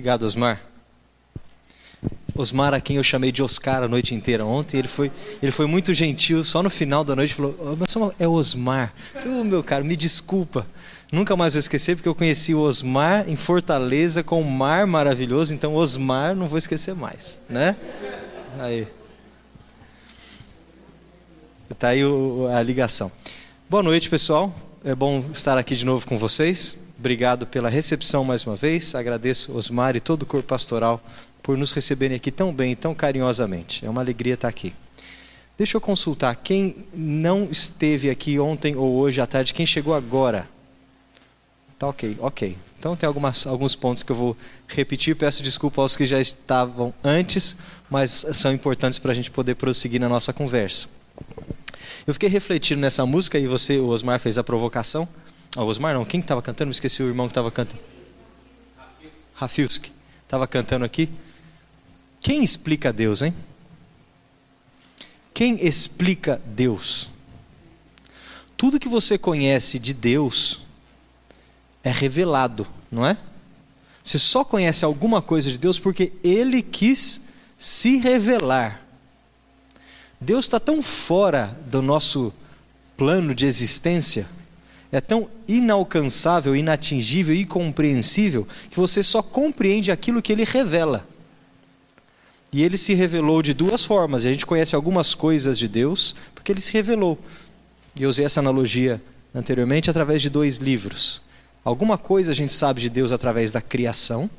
Obrigado, Osmar. Osmar, a quem eu chamei de Oscar a noite inteira ontem, ele foi, ele foi muito gentil, só no final da noite falou: oh, mas é Osmar. Eu falei, oh, meu caro, me desculpa. Nunca mais vou esquecer, porque eu conheci o Osmar em Fortaleza com um mar maravilhoso, então Osmar não vou esquecer mais, né? Aí. Tá aí a ligação. Boa noite, pessoal. É bom estar aqui de novo com vocês. Obrigado pela recepção mais uma vez. Agradeço Osmar e todo o corpo pastoral por nos receberem aqui tão bem, tão carinhosamente. É uma alegria estar aqui. Deixa eu consultar quem não esteve aqui ontem ou hoje à tarde, quem chegou agora. Tá ok, ok. Então tem algumas, alguns pontos que eu vou repetir. Peço desculpa aos que já estavam antes, mas são importantes para a gente poder prosseguir na nossa conversa. Eu fiquei refletindo nessa música e você, o Osmar, fez a provocação. Ah, o Osmar não, quem estava cantando? Me esqueci o irmão que estava cantando. Rafilski. Estava cantando aqui. Quem explica Deus, hein? Quem explica Deus? Tudo que você conhece de Deus é revelado, não é? Você só conhece alguma coisa de Deus porque Ele quis se revelar. Deus está tão fora do nosso plano de existência, é tão inalcançável, inatingível, incompreensível, que você só compreende aquilo que Ele revela. E ele se revelou de duas formas. E a gente conhece algumas coisas de Deus porque ele se revelou. E eu usei essa analogia anteriormente através de dois livros. Alguma coisa a gente sabe de Deus através da criação,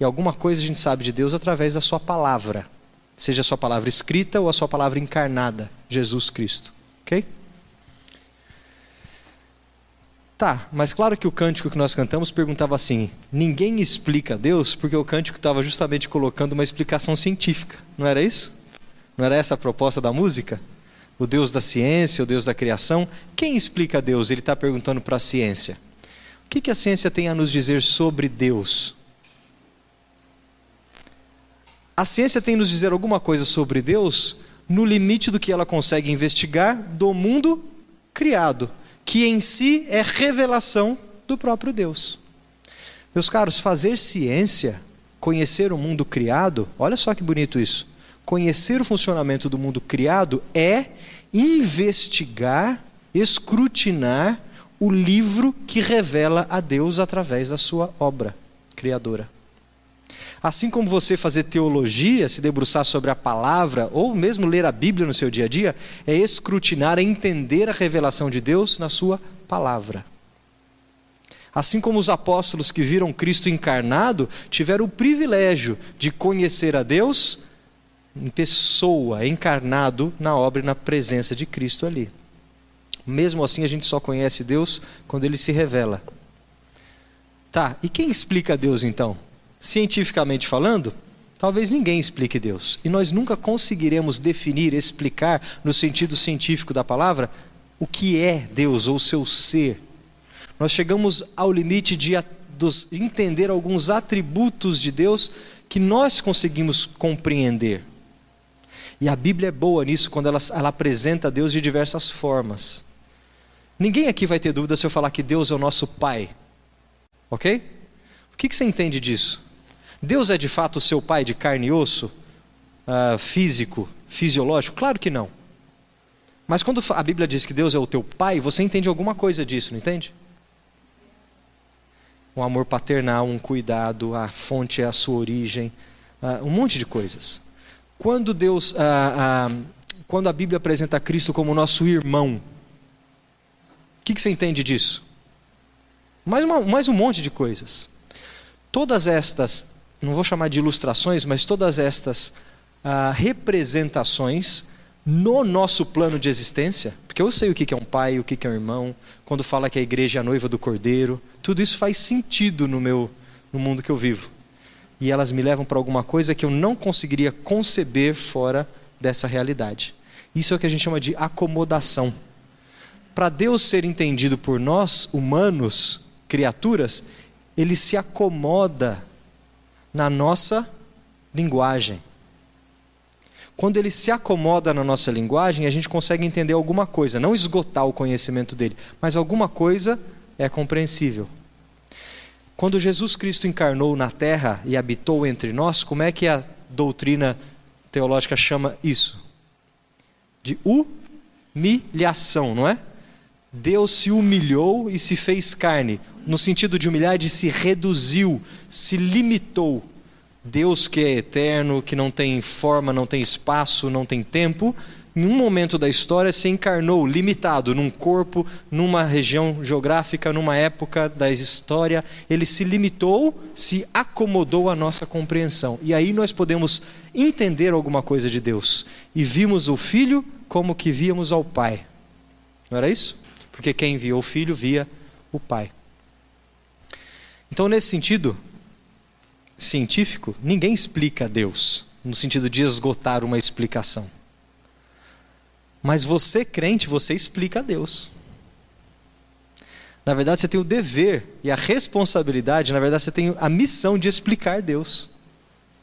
e alguma coisa a gente sabe de Deus através da Sua palavra, seja a Sua palavra escrita ou a Sua palavra encarnada, Jesus Cristo. Ok? Tá, mas claro que o cântico que nós cantamos perguntava assim: ninguém explica Deus, porque o cântico estava justamente colocando uma explicação científica, não era isso? Não era essa a proposta da música? O Deus da ciência, o Deus da criação. Quem explica Deus? Ele está perguntando para a ciência. O que, que a ciência tem a nos dizer sobre Deus? A ciência tem a nos dizer alguma coisa sobre Deus no limite do que ela consegue investigar do mundo criado que em si é revelação do próprio Deus. Meus caros, fazer ciência, conhecer o mundo criado, olha só que bonito isso. Conhecer o funcionamento do mundo criado é investigar, escrutinar o livro que revela a Deus através da sua obra criadora. Assim como você fazer teologia, se debruçar sobre a palavra, ou mesmo ler a Bíblia no seu dia a dia, é escrutinar, é entender a revelação de Deus na sua palavra. Assim como os apóstolos que viram Cristo encarnado tiveram o privilégio de conhecer a Deus em pessoa, encarnado na obra e na presença de Cristo ali. Mesmo assim, a gente só conhece Deus quando ele se revela. Tá, e quem explica Deus então? Cientificamente falando, talvez ninguém explique Deus. E nós nunca conseguiremos definir, explicar, no sentido científico da palavra, o que é Deus ou seu ser. Nós chegamos ao limite de entender alguns atributos de Deus que nós conseguimos compreender. E a Bíblia é boa nisso quando ela, ela apresenta Deus de diversas formas. Ninguém aqui vai ter dúvida se eu falar que Deus é o nosso Pai. Ok? O que, que você entende disso? Deus é de fato seu pai de carne e osso, uh, físico, fisiológico? Claro que não. Mas quando a Bíblia diz que Deus é o teu pai, você entende alguma coisa disso, não entende? Um amor paternal, um cuidado, a fonte é a sua origem, uh, um monte de coisas. Quando Deus, uh, quando a Bíblia apresenta Cristo como nosso irmão, o que, que você entende disso? Mais, uma, mais um monte de coisas. Todas estas não vou chamar de ilustrações, mas todas estas ah, representações no nosso plano de existência, porque eu sei o que é um pai, o que é um irmão, quando fala que a igreja é a noiva do cordeiro, tudo isso faz sentido no meu no mundo que eu vivo. E elas me levam para alguma coisa que eu não conseguiria conceber fora dessa realidade. Isso é o que a gente chama de acomodação. Para Deus ser entendido por nós, humanos, criaturas, ele se acomoda na nossa linguagem. Quando ele se acomoda na nossa linguagem, a gente consegue entender alguma coisa, não esgotar o conhecimento dele, mas alguma coisa é compreensível. Quando Jesus Cristo encarnou na terra e habitou entre nós, como é que a doutrina teológica chama isso? De humilhação, não é? Deus se humilhou e se fez carne, no sentido de humilhar, de se reduziu, se limitou. Deus que é eterno, que não tem forma, não tem espaço, não tem tempo, em um momento da história se encarnou limitado num corpo, numa região geográfica, numa época da história, ele se limitou, se acomodou à nossa compreensão. E aí nós podemos entender alguma coisa de Deus. E vimos o filho como que víamos ao pai. Não era isso? Porque quem via o filho via o pai. Então, nesse sentido científico, ninguém explica Deus, no sentido de esgotar uma explicação. Mas você, crente, você explica a Deus. Na verdade, você tem o dever e a responsabilidade, na verdade, você tem a missão de explicar Deus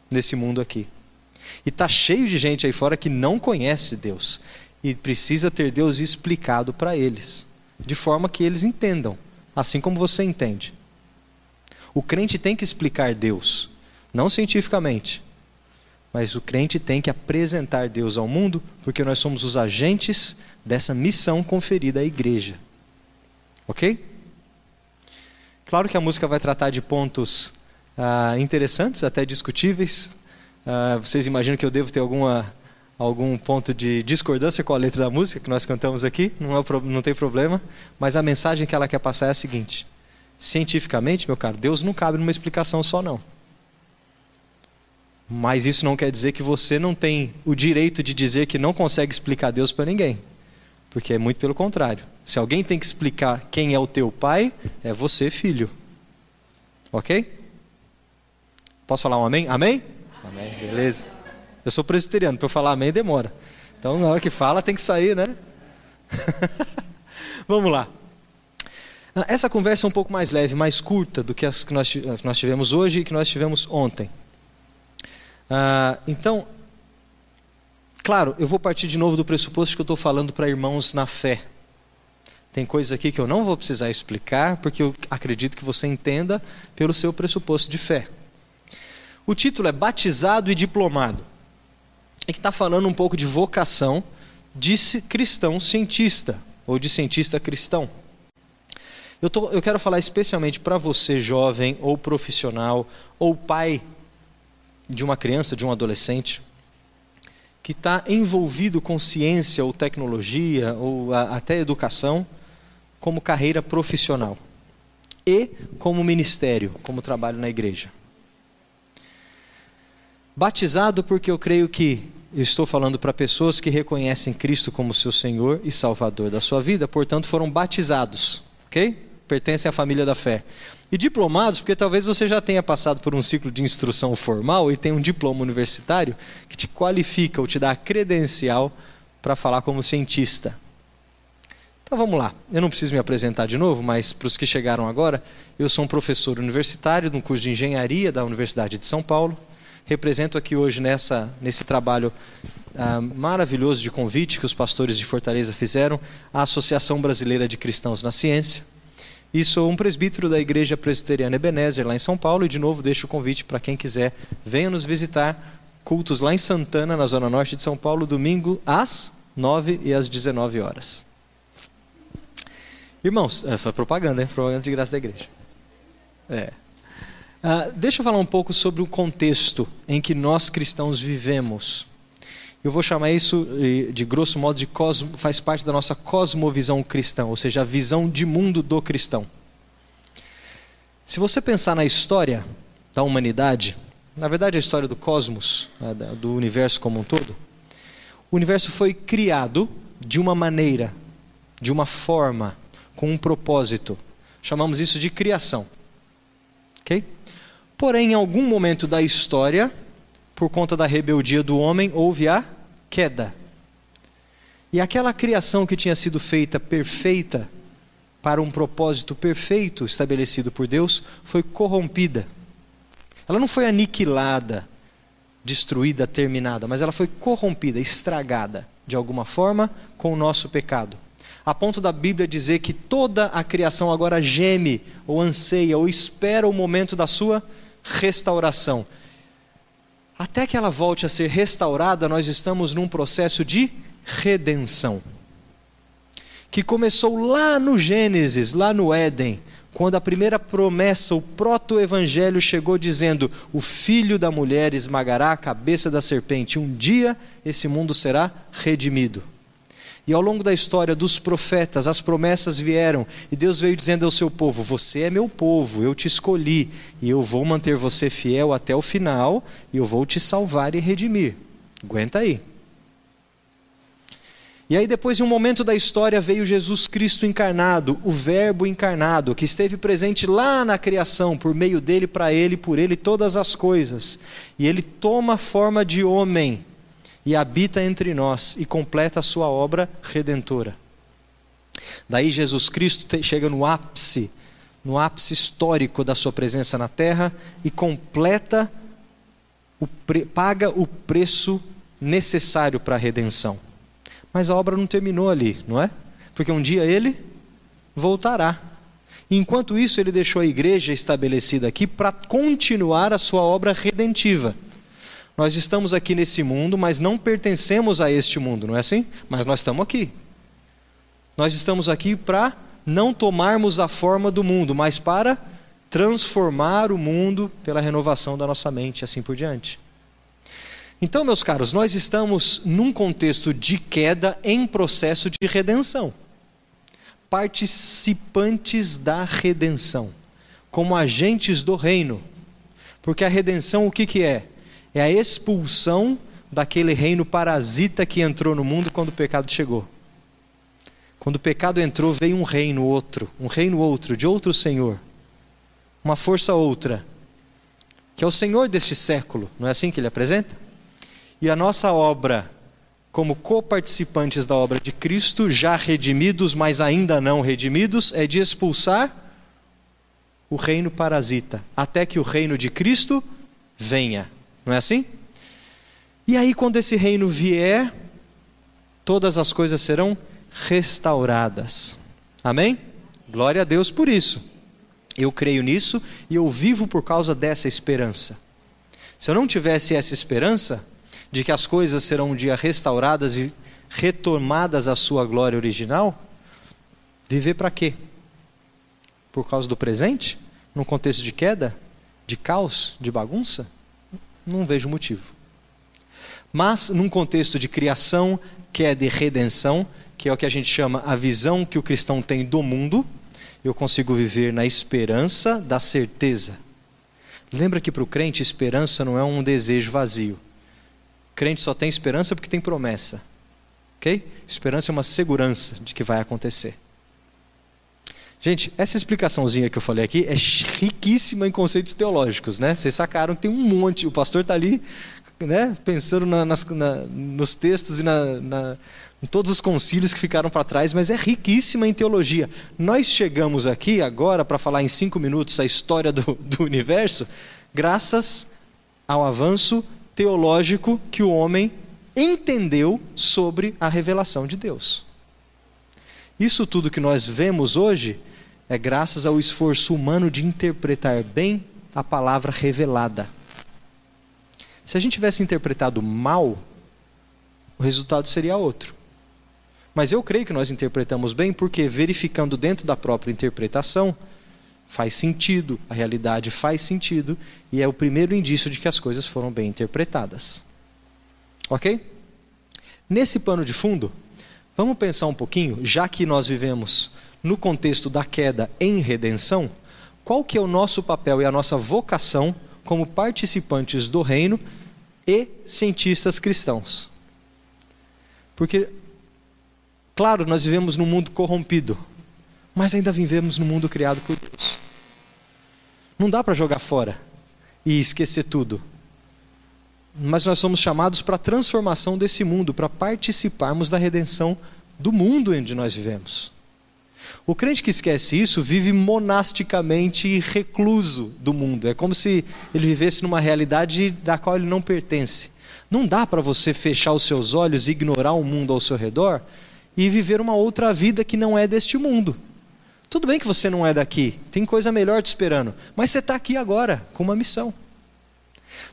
nesse mundo aqui. E está cheio de gente aí fora que não conhece Deus e precisa ter Deus explicado para eles, de forma que eles entendam, assim como você entende. O crente tem que explicar Deus, não cientificamente, mas o crente tem que apresentar Deus ao mundo, porque nós somos os agentes dessa missão conferida à igreja. Ok? Claro que a música vai tratar de pontos ah, interessantes, até discutíveis. Ah, vocês imaginam que eu devo ter alguma, algum ponto de discordância com a letra da música que nós cantamos aqui? Não, é, não tem problema. Mas a mensagem que ela quer passar é a seguinte: cientificamente, meu caro, Deus não cabe numa explicação só, não. Mas isso não quer dizer que você não tem o direito de dizer que não consegue explicar Deus para ninguém. Porque é muito pelo contrário. Se alguém tem que explicar quem é o teu pai, é você, filho. Ok? Posso falar um amém? Amém? Amém, beleza. Eu sou presbiteriano, para eu falar amém demora. Então, na hora que fala, tem que sair, né? Vamos lá. Ah, essa conversa é um pouco mais leve, mais curta do que as que nós, que nós tivemos hoje e que nós tivemos ontem. Ah, então, claro, eu vou partir de novo do pressuposto que eu estou falando para irmãos na fé. Tem coisas aqui que eu não vou precisar explicar, porque eu acredito que você entenda pelo seu pressuposto de fé. O título é Batizado e Diplomado. É que está falando um pouco de vocação de cristão cientista, ou de cientista cristão. Eu, tô, eu quero falar especialmente para você, jovem, ou profissional, ou pai de uma criança, de um adolescente, que está envolvido com ciência ou tecnologia ou a, até educação como carreira profissional e como ministério, como trabalho na igreja. Batizado porque eu creio que estou falando para pessoas que reconhecem Cristo como seu Senhor e Salvador da sua vida, portanto foram batizados, ok? Pertencem à família da fé. E diplomados, porque talvez você já tenha passado por um ciclo de instrução formal e tenha um diploma universitário que te qualifica ou te dá a credencial para falar como cientista. Então vamos lá. Eu não preciso me apresentar de novo, mas para os que chegaram agora, eu sou um professor universitário no curso de engenharia da Universidade de São Paulo. Represento aqui hoje nessa, nesse trabalho ah, maravilhoso de convite que os pastores de Fortaleza fizeram a Associação Brasileira de Cristãos na Ciência e sou um presbítero da Igreja Presbiteriana Ebenezer, lá em São Paulo, e de novo deixo o convite para quem quiser, venha nos visitar, cultos lá em Santana, na zona norte de São Paulo, domingo às 9 e às 19 horas. Irmãos, é, foi propaganda, hein? Propaganda de graça da igreja. É. Ah, deixa eu falar um pouco sobre o contexto em que nós cristãos vivemos. Eu vou chamar isso de grosso modo de cosmo, faz parte da nossa cosmovisão cristã, ou seja, a visão de mundo do cristão. Se você pensar na história da humanidade, na verdade a história do cosmos, né, do universo como um todo, o universo foi criado de uma maneira, de uma forma, com um propósito. Chamamos isso de criação. Ok? Porém, em algum momento da história, por conta da rebeldia do homem, houve a queda. E aquela criação que tinha sido feita perfeita, para um propósito perfeito estabelecido por Deus, foi corrompida. Ela não foi aniquilada, destruída, terminada, mas ela foi corrompida, estragada, de alguma forma, com o nosso pecado. a ponto da Bíblia dizer que toda a criação agora geme, ou anseia, ou espera o momento da sua restauração. Até que ela volte a ser restaurada, nós estamos num processo de redenção. Que começou lá no Gênesis, lá no Éden, quando a primeira promessa, o proto-evangelho chegou dizendo: O filho da mulher esmagará a cabeça da serpente, um dia esse mundo será redimido. E ao longo da história dos profetas, as promessas vieram, e Deus veio dizendo ao seu povo: Você é meu povo, eu te escolhi, e eu vou manter você fiel até o final, e eu vou te salvar e redimir. Aguenta aí. E aí, depois de um momento da história, veio Jesus Cristo encarnado, o Verbo encarnado, que esteve presente lá na criação, por meio dele, para ele, por ele, todas as coisas. E ele toma forma de homem e habita entre nós e completa a sua obra redentora. Daí Jesus Cristo chega no ápice, no ápice histórico da sua presença na terra e completa, o paga o preço necessário para a redenção. Mas a obra não terminou ali, não é? Porque um dia ele voltará. Enquanto isso, ele deixou a igreja estabelecida aqui para continuar a sua obra redentiva. Nós estamos aqui nesse mundo, mas não pertencemos a este mundo, não é assim? Mas nós estamos aqui. Nós estamos aqui para não tomarmos a forma do mundo, mas para transformar o mundo pela renovação da nossa mente, assim por diante. Então, meus caros, nós estamos num contexto de queda em processo de redenção. Participantes da redenção, como agentes do reino. Porque a redenção o que, que é? É a expulsão daquele reino parasita que entrou no mundo quando o pecado chegou. Quando o pecado entrou, veio um reino outro, um reino outro, de outro Senhor, uma força outra, que é o Senhor deste século, não é assim que ele apresenta? E a nossa obra, como coparticipantes da obra de Cristo, já redimidos, mas ainda não redimidos, é de expulsar o reino parasita, até que o reino de Cristo venha. Não é assim? E aí, quando esse reino vier, todas as coisas serão restauradas. Amém? Glória a Deus por isso. Eu creio nisso e eu vivo por causa dessa esperança. Se eu não tivesse essa esperança de que as coisas serão um dia restauradas e retomadas à sua glória original, viver para quê? Por causa do presente? Num contexto de queda? De caos? De bagunça? Não vejo motivo. Mas, num contexto de criação, que é de redenção, que é o que a gente chama a visão que o cristão tem do mundo, eu consigo viver na esperança da certeza. Lembra que para o crente, esperança não é um desejo vazio. O crente só tem esperança porque tem promessa. Ok? Esperança é uma segurança de que vai acontecer. Gente, essa explicaçãozinha que eu falei aqui é riquíssima em conceitos teológicos, né? Vocês sacaram que tem um monte, o pastor está ali, né, pensando na, nas, na, nos textos e na, na, em todos os concílios que ficaram para trás, mas é riquíssima em teologia. Nós chegamos aqui agora para falar em cinco minutos a história do, do universo, graças ao avanço teológico que o homem entendeu sobre a revelação de Deus. Isso tudo que nós vemos hoje é graças ao esforço humano de interpretar bem a palavra revelada. Se a gente tivesse interpretado mal, o resultado seria outro. Mas eu creio que nós interpretamos bem porque, verificando dentro da própria interpretação, faz sentido, a realidade faz sentido, e é o primeiro indício de que as coisas foram bem interpretadas. Ok? Nesse pano de fundo, vamos pensar um pouquinho, já que nós vivemos no contexto da queda em redenção, qual que é o nosso papel e a nossa vocação como participantes do reino e cientistas cristãos? Porque, claro, nós vivemos num mundo corrompido, mas ainda vivemos num mundo criado por Deus. Não dá para jogar fora e esquecer tudo. Mas nós somos chamados para a transformação desse mundo, para participarmos da redenção do mundo onde nós vivemos. O crente que esquece isso vive monasticamente recluso do mundo. É como se ele vivesse numa realidade da qual ele não pertence. Não dá para você fechar os seus olhos e ignorar o mundo ao seu redor e viver uma outra vida que não é deste mundo. Tudo bem que você não é daqui, tem coisa melhor te esperando, mas você está aqui agora com uma missão.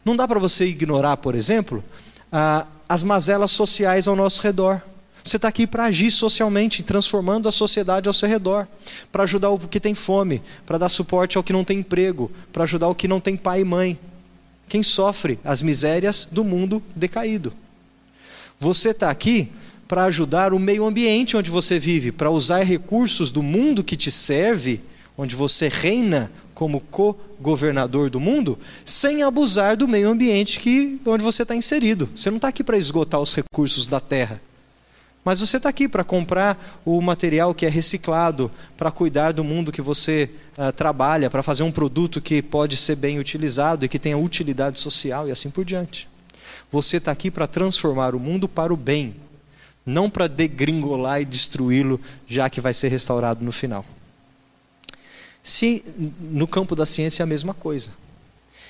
Não dá para você ignorar, por exemplo, as mazelas sociais ao nosso redor. Você está aqui para agir socialmente, transformando a sociedade ao seu redor, para ajudar o que tem fome, para dar suporte ao que não tem emprego, para ajudar o que não tem pai e mãe. Quem sofre as misérias do mundo decaído. Você está aqui para ajudar o meio ambiente onde você vive, para usar recursos do mundo que te serve, onde você reina como co-governador do mundo, sem abusar do meio ambiente que, onde você está inserido. Você não está aqui para esgotar os recursos da terra. Mas você está aqui para comprar o material que é reciclado, para cuidar do mundo que você uh, trabalha, para fazer um produto que pode ser bem utilizado e que tenha utilidade social e assim por diante. Você está aqui para transformar o mundo para o bem, não para degringolar e destruí-lo, já que vai ser restaurado no final. Se no campo da ciência é a mesma coisa.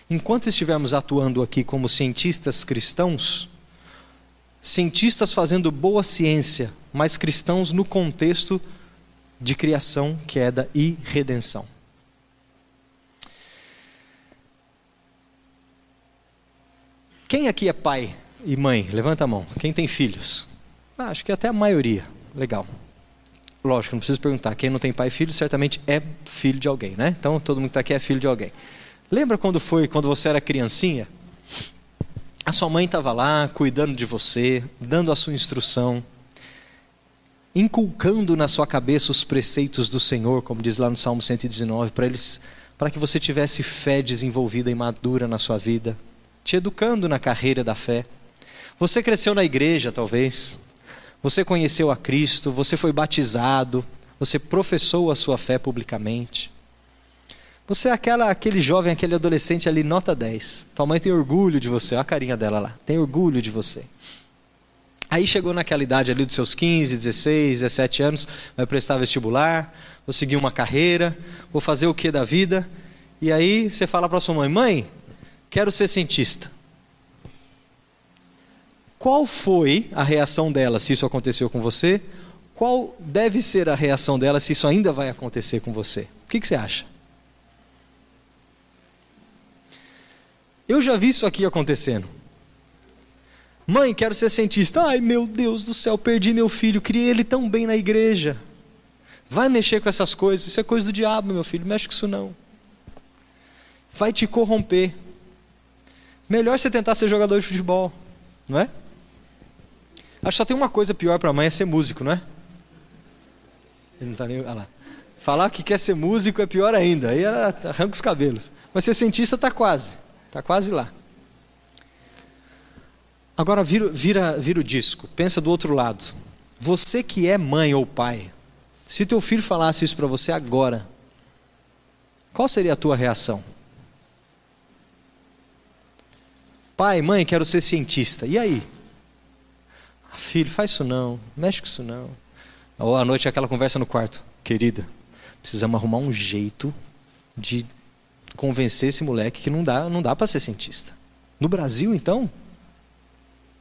Enquanto estivermos atuando aqui como cientistas cristãos, cientistas fazendo boa ciência, mas cristãos no contexto de criação, queda e redenção. Quem aqui é pai e mãe? Levanta a mão. Quem tem filhos? Ah, acho que até a maioria. Legal. Lógico, não preciso perguntar. Quem não tem pai e filho, certamente é filho de alguém, né? Então todo mundo que está aqui é filho de alguém. Lembra quando foi, quando você era criancinha? A sua mãe estava lá cuidando de você, dando a sua instrução, inculcando na sua cabeça os preceitos do Senhor, como diz lá no Salmo 119, para eles, para que você tivesse fé desenvolvida e madura na sua vida, te educando na carreira da fé. Você cresceu na igreja, talvez. Você conheceu a Cristo, você foi batizado, você professou a sua fé publicamente. Você é aquela, aquele jovem, aquele adolescente ali, nota 10. Tua mãe tem orgulho de você, olha a carinha dela lá, tem orgulho de você. Aí chegou naquela idade ali dos seus 15, 16, 17 anos, vai prestar vestibular, vou seguir uma carreira, vou fazer o que da vida? E aí você fala para sua mãe: mãe, quero ser cientista. Qual foi a reação dela se isso aconteceu com você? Qual deve ser a reação dela se isso ainda vai acontecer com você? O que, que você acha? Eu já vi isso aqui acontecendo. Mãe, quero ser cientista. Ai, meu Deus do céu, perdi meu filho, criei ele tão bem na igreja. Vai mexer com essas coisas, isso é coisa do diabo, meu filho, mexe com isso não. Vai te corromper. Melhor você tentar ser jogador de futebol, não é? Acho que só tem uma coisa pior para a mãe é ser músico, não é? Ele não está nem. Olha lá. Falar que quer ser músico é pior ainda, aí ela arranca os cabelos. Mas ser cientista está quase. Está quase lá. Agora vira, vira, vira o disco, pensa do outro lado. Você que é mãe ou pai, se teu filho falasse isso para você agora, qual seria a tua reação? Pai, mãe, quero ser cientista. E aí? Ah, filho, faz isso não, mexe com isso não. Ou à noite aquela conversa no quarto. Querida, precisamos arrumar um jeito de convencer esse moleque que não dá, não dá para ser cientista. No Brasil, então,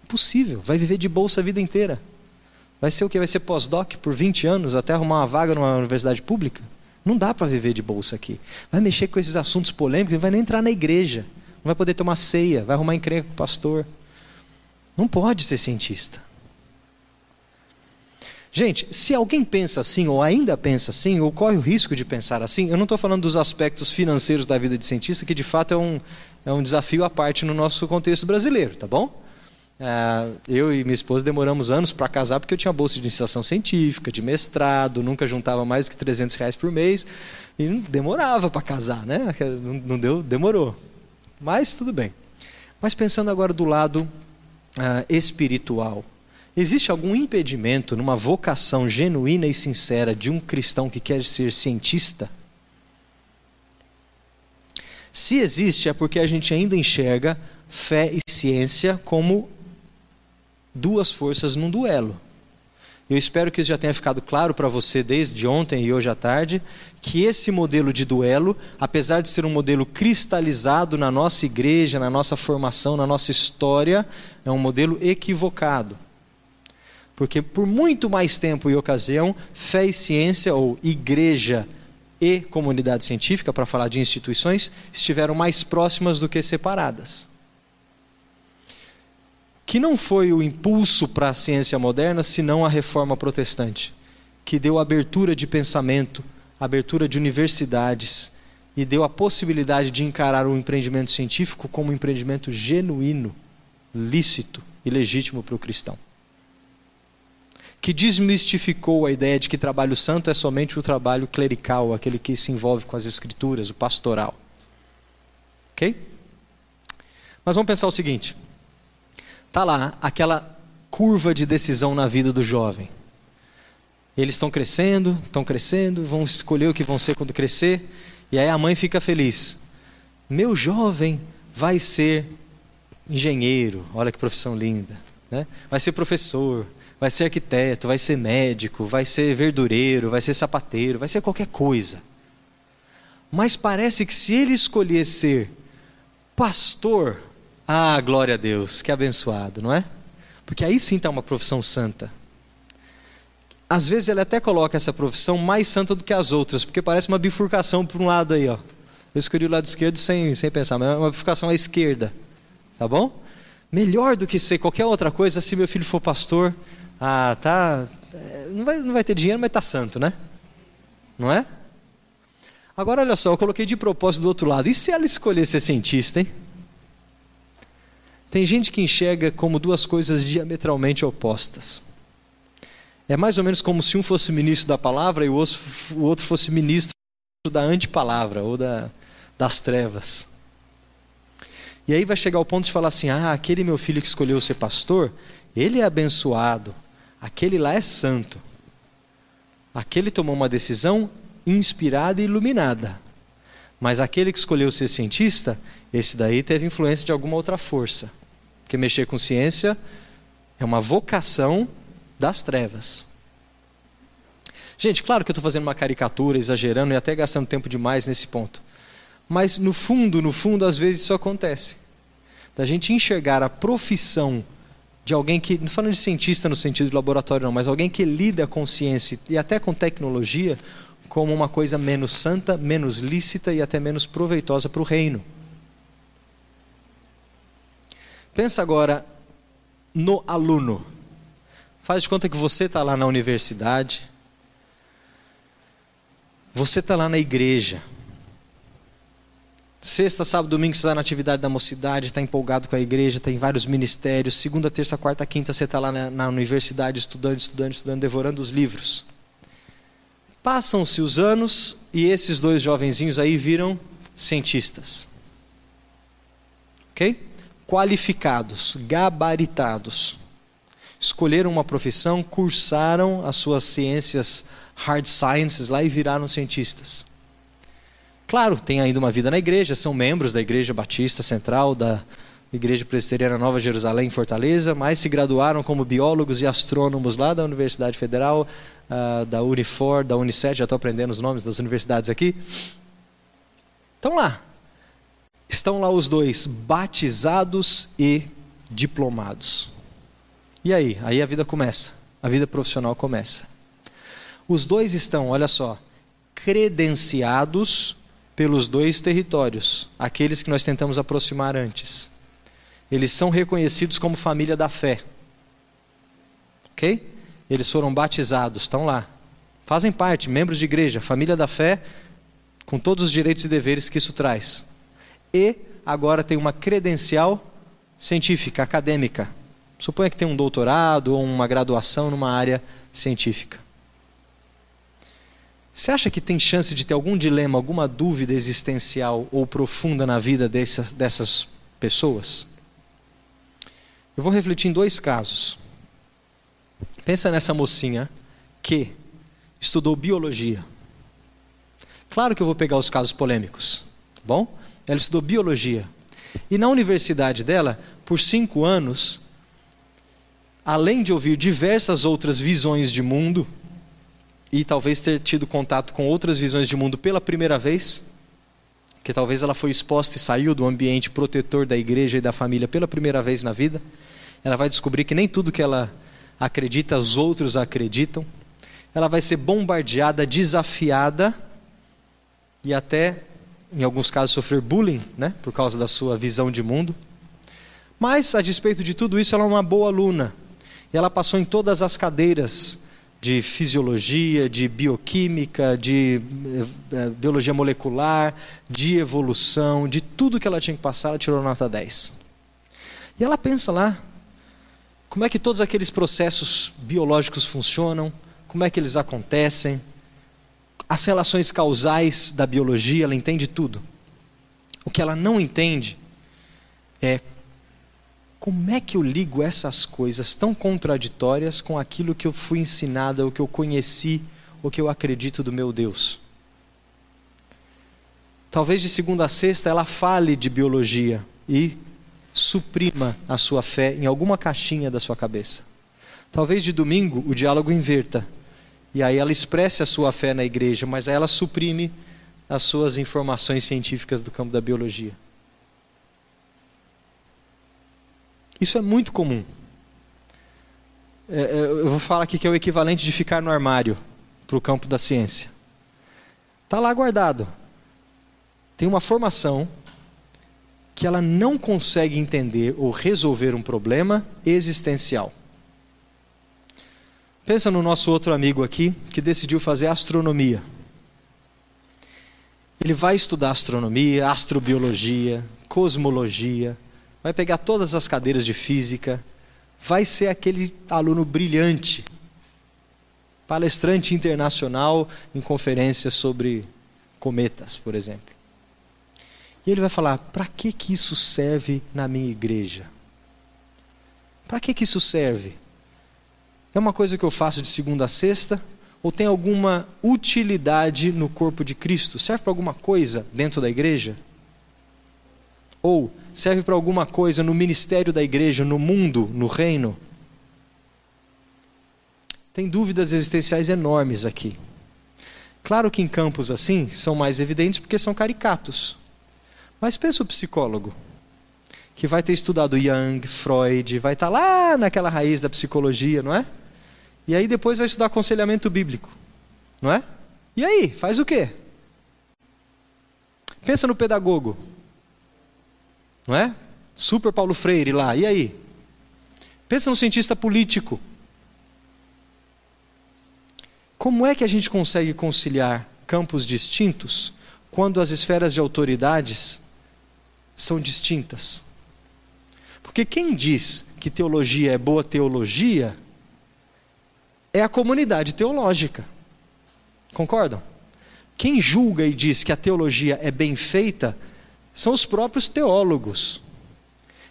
impossível. Vai viver de bolsa a vida inteira. Vai ser o que? Vai ser pós-doc por 20 anos até arrumar uma vaga numa universidade pública? Não dá para viver de bolsa aqui. Vai mexer com esses assuntos polêmicos, não vai nem entrar na igreja. Não vai poder tomar ceia, vai arrumar encrenca com o pastor. Não pode ser cientista. Gente, se alguém pensa assim, ou ainda pensa assim, ou corre o risco de pensar assim, eu não estou falando dos aspectos financeiros da vida de cientista, que de fato é um, é um desafio à parte no nosso contexto brasileiro, tá bom? É, eu e minha esposa demoramos anos para casar porque eu tinha bolsa de iniciação científica, de mestrado, nunca juntava mais que 300 reais por mês e demorava para casar, né? Não deu, demorou. Mas tudo bem. Mas pensando agora do lado uh, espiritual, Existe algum impedimento numa vocação genuína e sincera de um cristão que quer ser cientista? Se existe, é porque a gente ainda enxerga fé e ciência como duas forças num duelo. Eu espero que isso já tenha ficado claro para você desde ontem e hoje à tarde, que esse modelo de duelo, apesar de ser um modelo cristalizado na nossa igreja, na nossa formação, na nossa história, é um modelo equivocado. Porque por muito mais tempo e ocasião, fé e ciência, ou igreja e comunidade científica, para falar de instituições, estiveram mais próximas do que separadas. Que não foi o impulso para a ciência moderna, senão a reforma protestante, que deu abertura de pensamento, abertura de universidades e deu a possibilidade de encarar o empreendimento científico como um empreendimento genuíno, lícito e legítimo para o cristão que desmistificou a ideia de que trabalho santo é somente o trabalho clerical, aquele que se envolve com as escrituras, o pastoral. Ok? Mas vamos pensar o seguinte: tá lá aquela curva de decisão na vida do jovem. Eles estão crescendo, estão crescendo, vão escolher o que vão ser quando crescer, e aí a mãe fica feliz. Meu jovem vai ser engenheiro, olha que profissão linda, né? vai ser professor, vai ser arquiteto, vai ser médico, vai ser verdureiro, vai ser sapateiro, vai ser qualquer coisa. Mas parece que se ele escolher ser pastor, ah, glória a Deus, que abençoado, não é? Porque aí sim está uma profissão santa. Às vezes ele até coloca essa profissão mais santa do que as outras, porque parece uma bifurcação por um lado aí, ó. Eu escolhi o lado esquerdo sem, sem pensar, mas é uma bifurcação à esquerda, tá bom? Melhor do que ser qualquer outra coisa se meu filho for pastor, ah, tá. É, não vai, não vai ter dinheiro, mas tá santo, né? Não é? Agora olha só, eu coloquei de propósito do outro lado. E se ela escolher ser cientista, hein? Tem gente que enxerga como duas coisas diametralmente opostas. É mais ou menos como se um fosse ministro da palavra e o outro fosse ministro da antipalavra ou da, das trevas. E aí vai chegar ao ponto de falar assim: ah, aquele meu filho que escolheu ser pastor, ele é abençoado, Aquele lá é santo. Aquele tomou uma decisão inspirada e iluminada. Mas aquele que escolheu ser cientista, esse daí teve influência de alguma outra força. Porque mexer com ciência é uma vocação das trevas. Gente, claro que eu estou fazendo uma caricatura, exagerando e até gastando tempo demais nesse ponto. Mas no fundo, no fundo, às vezes isso acontece. Da gente enxergar a profissão de alguém que, não falando de cientista no sentido de laboratório, não, mas alguém que lida com ciência e até com tecnologia como uma coisa menos santa, menos lícita e até menos proveitosa para o reino. Pensa agora no aluno. Faz de conta que você está lá na universidade, você está lá na igreja, Sexta, sábado, domingo você está na atividade da mocidade, está empolgado com a igreja, tem vários ministérios. Segunda, terça, quarta, quinta você está lá na, na universidade estudando, estudando, estudando, devorando os livros. Passam-se os anos e esses dois jovenzinhos aí viram cientistas. Ok? Qualificados, gabaritados. Escolheram uma profissão, cursaram as suas ciências hard sciences lá e viraram cientistas. Claro, tem ainda uma vida na igreja, são membros da Igreja Batista Central, da Igreja Presbiteriana Nova Jerusalém, Fortaleza, mas se graduaram como biólogos e astrônomos lá da Universidade Federal, uh, da Unifor, da Unicef, já estou aprendendo os nomes das universidades aqui. Estão lá. Estão lá os dois, batizados e diplomados. E aí? Aí a vida começa, a vida profissional começa. Os dois estão, olha só, credenciados pelos dois territórios, aqueles que nós tentamos aproximar antes. Eles são reconhecidos como família da fé. Ok? Eles foram batizados, estão lá. Fazem parte, membros de igreja, família da fé, com todos os direitos e deveres que isso traz. E agora tem uma credencial científica, acadêmica. Suponha que tem um doutorado ou uma graduação numa área científica. Você acha que tem chance de ter algum dilema, alguma dúvida existencial ou profunda na vida dessas, dessas pessoas? Eu vou refletir em dois casos. Pensa nessa mocinha que estudou biologia. Claro que eu vou pegar os casos polêmicos, tá bom? Ela estudou biologia. E na universidade dela, por cinco anos, além de ouvir diversas outras visões de mundo, e talvez ter tido contato com outras visões de mundo pela primeira vez, que talvez ela foi exposta e saiu do ambiente protetor da igreja e da família pela primeira vez na vida, ela vai descobrir que nem tudo que ela acredita, os outros acreditam. Ela vai ser bombardeada, desafiada e até, em alguns casos, sofrer bullying, né, por causa da sua visão de mundo. Mas, a despeito de tudo isso, ela é uma boa aluna. E ela passou em todas as cadeiras de fisiologia, de bioquímica, de eh, biologia molecular, de evolução, de tudo que ela tinha que passar, ela tirou nota 10. E ela pensa lá, como é que todos aqueles processos biológicos funcionam, como é que eles acontecem, as relações causais da biologia, ela entende tudo. O que ela não entende é como é que eu ligo essas coisas tão contraditórias com aquilo que eu fui ensinada, o que eu conheci, o que eu acredito do meu Deus. Talvez de segunda a sexta ela fale de biologia e suprima a sua fé em alguma caixinha da sua cabeça. Talvez de domingo o diálogo inverta e aí ela expresse a sua fé na igreja, mas aí ela suprime as suas informações científicas do campo da biologia. Isso é muito comum. É, é eu vou falar aqui que é o equivalente de ficar no armário para o campo da ciência. Está lá guardado. Tem uma formação que ela não consegue entender ou resolver um problema existencial. Pensa no nosso outro amigo aqui que decidiu fazer astronomia. Ele vai estudar astronomia, astrobiologia, cosmologia, vai pegar todas as cadeiras de física, vai ser aquele aluno brilhante, palestrante internacional em conferências sobre cometas, por exemplo. E ele vai falar: para que, que isso serve na minha igreja? Para que, que isso serve? É uma coisa que eu faço de segunda a sexta? Ou tem alguma utilidade no corpo de Cristo? Serve para alguma coisa dentro da igreja? Ou serve para alguma coisa no ministério da igreja, no mundo, no reino? Tem dúvidas existenciais enormes aqui. Claro que em campos assim são mais evidentes porque são caricatos. Mas pensa o psicólogo, que vai ter estudado Jung, Freud, vai estar tá lá naquela raiz da psicologia, não é? E aí depois vai estudar aconselhamento bíblico, não é? E aí, faz o quê? Pensa no pedagogo, não é? Super Paulo Freire lá, e aí? Pensa no cientista político. Como é que a gente consegue conciliar campos distintos quando as esferas de autoridades são distintas. Porque quem diz que teologia é boa teologia é a comunidade teológica. Concordam? Quem julga e diz que a teologia é bem feita são os próprios teólogos.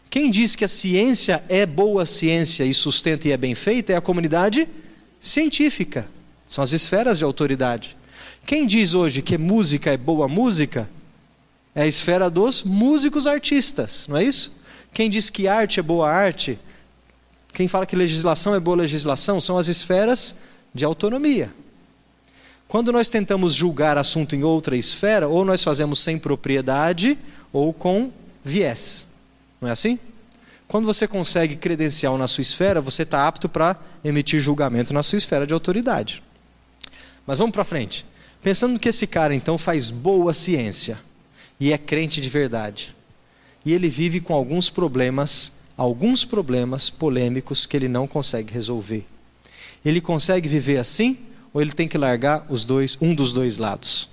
Quem diz que a ciência é boa ciência e sustenta e é bem feita é a comunidade científica. São as esferas de autoridade. Quem diz hoje que música é boa música é a esfera dos músicos artistas, não é isso? Quem diz que arte é boa arte, quem fala que legislação é boa legislação, são as esferas de autonomia. Quando nós tentamos julgar assunto em outra esfera, ou nós fazemos sem propriedade ou com viés. Não é assim? Quando você consegue credencial na sua esfera, você está apto para emitir julgamento na sua esfera de autoridade. Mas vamos para frente. Pensando que esse cara então faz boa ciência, e é crente de verdade. E ele vive com alguns problemas, alguns problemas polêmicos que ele não consegue resolver. Ele consegue viver assim ou ele tem que largar os dois, um dos dois lados?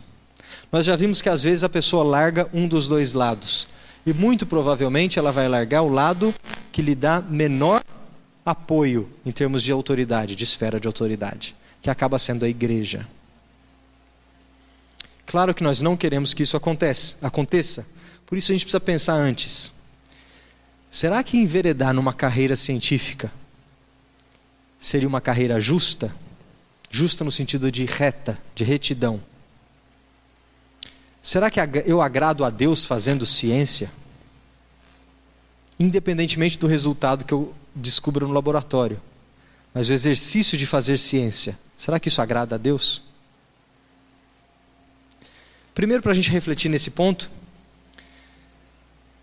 Nós já vimos que às vezes a pessoa larga um dos dois lados. E muito provavelmente ela vai largar o lado que lhe dá menor apoio em termos de autoridade, de esfera de autoridade, que acaba sendo a igreja. Claro que nós não queremos que isso aconteça, aconteça. Por isso a gente precisa pensar antes. Será que enveredar numa carreira científica seria uma carreira justa? Justa no sentido de reta, de retidão. Será que eu agrado a Deus fazendo ciência? Independentemente do resultado que eu descubra no laboratório. Mas o exercício de fazer ciência, será que isso agrada a Deus? Primeiro, para a gente refletir nesse ponto,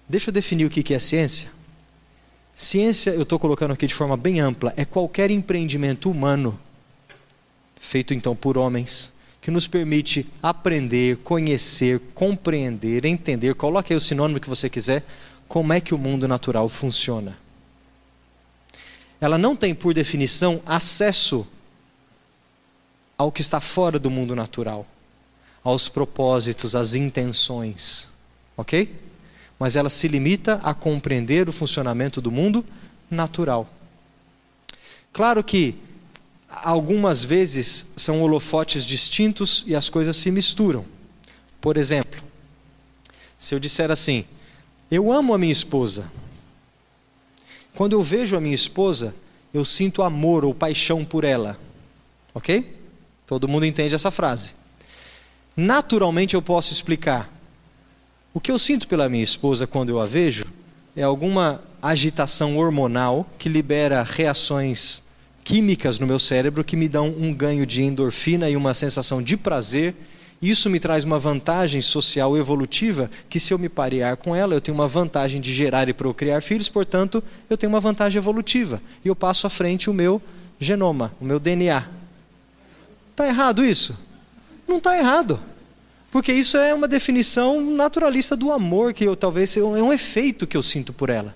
deixa eu definir o que é ciência. Ciência, eu estou colocando aqui de forma bem ampla, é qualquer empreendimento humano, feito então por homens, que nos permite aprender, conhecer, compreender, entender, coloque aí o sinônimo que você quiser, como é que o mundo natural funciona. Ela não tem, por definição, acesso ao que está fora do mundo natural, aos propósitos, às intenções. Ok? Mas ela se limita a compreender o funcionamento do mundo natural. Claro que algumas vezes são holofotes distintos e as coisas se misturam. Por exemplo, se eu disser assim: Eu amo a minha esposa. Quando eu vejo a minha esposa, eu sinto amor ou paixão por ela. Ok? Todo mundo entende essa frase. Naturalmente eu posso explicar. O que eu sinto pela minha esposa quando eu a vejo é alguma agitação hormonal que libera reações químicas no meu cérebro que me dão um ganho de endorfina e uma sensação de prazer. Isso me traz uma vantagem social evolutiva que se eu me parear com ela, eu tenho uma vantagem de gerar e procriar filhos, portanto, eu tenho uma vantagem evolutiva. E eu passo à frente o meu genoma, o meu DNA. Está errado isso? Não está errado. Porque isso é uma definição naturalista do amor, que eu talvez é um efeito que eu sinto por ela.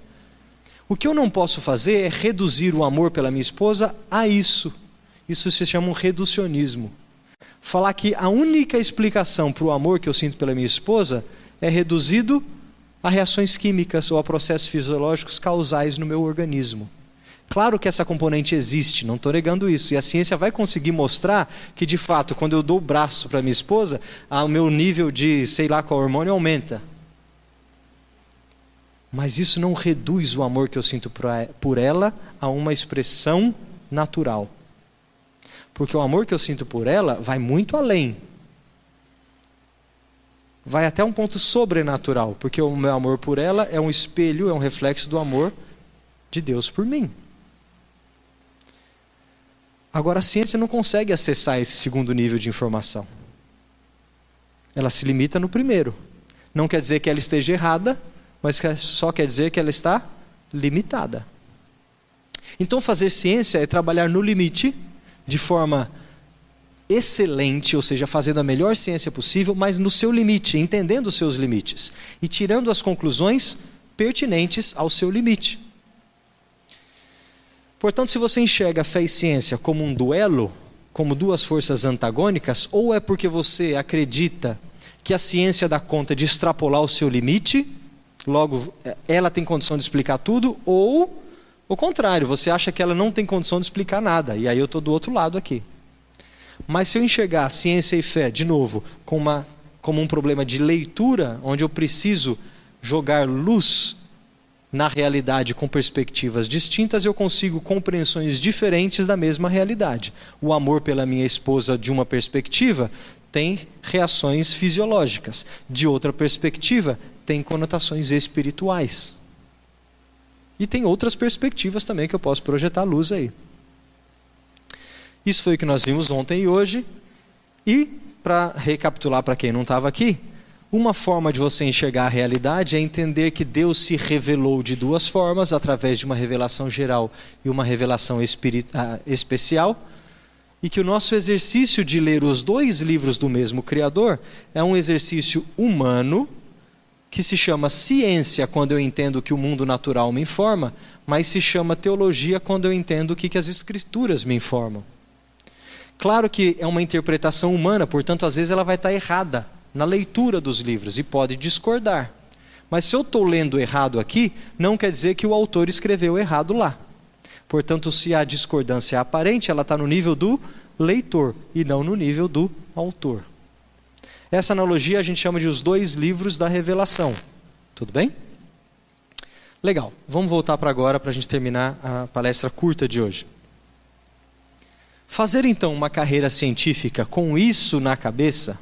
O que eu não posso fazer é reduzir o amor pela minha esposa a isso. Isso se chama um reducionismo. Falar que a única explicação para o amor que eu sinto pela minha esposa é reduzido a reações químicas ou a processos fisiológicos causais no meu organismo. Claro que essa componente existe, não estou negando isso. E a ciência vai conseguir mostrar que, de fato, quando eu dou o braço para minha esposa, o meu nível de, sei lá qual hormônio aumenta. Mas isso não reduz o amor que eu sinto por ela a uma expressão natural. Porque o amor que eu sinto por ela vai muito além. Vai até um ponto sobrenatural, porque o meu amor por ela é um espelho, é um reflexo do amor de Deus por mim. Agora, a ciência não consegue acessar esse segundo nível de informação. Ela se limita no primeiro. Não quer dizer que ela esteja errada, mas só quer dizer que ela está limitada. Então, fazer ciência é trabalhar no limite, de forma excelente, ou seja, fazendo a melhor ciência possível, mas no seu limite, entendendo os seus limites e tirando as conclusões pertinentes ao seu limite. Portanto, se você enxerga fé e ciência como um duelo, como duas forças antagônicas, ou é porque você acredita que a ciência dá conta de extrapolar o seu limite, logo ela tem condição de explicar tudo, ou o contrário, você acha que ela não tem condição de explicar nada, e aí eu estou do outro lado aqui. Mas se eu enxergar ciência e fé, de novo, como, uma, como um problema de leitura, onde eu preciso jogar luz na realidade com perspectivas distintas, eu consigo compreensões diferentes da mesma realidade. O amor pela minha esposa, de uma perspectiva, tem reações fisiológicas, de outra perspectiva, tem conotações espirituais. E tem outras perspectivas também que eu posso projetar luz aí. Isso foi o que nós vimos ontem e hoje. E, para recapitular para quem não estava aqui, uma forma de você enxergar a realidade é entender que Deus se revelou de duas formas, através de uma revelação geral e uma revelação ah, especial, e que o nosso exercício de ler os dois livros do mesmo Criador é um exercício humano, que se chama ciência quando eu entendo que o mundo natural me informa, mas se chama teologia quando eu entendo o que, que as Escrituras me informam. Claro que é uma interpretação humana, portanto, às vezes ela vai estar errada na leitura dos livros e pode discordar. Mas se eu estou lendo errado aqui, não quer dizer que o autor escreveu errado lá. Portanto, se a discordância é aparente, ela está no nível do leitor e não no nível do autor. Essa analogia a gente chama de os dois livros da revelação. Tudo bem? Legal. Vamos voltar para agora para a gente terminar a palestra curta de hoje. Fazer então uma carreira científica com isso na cabeça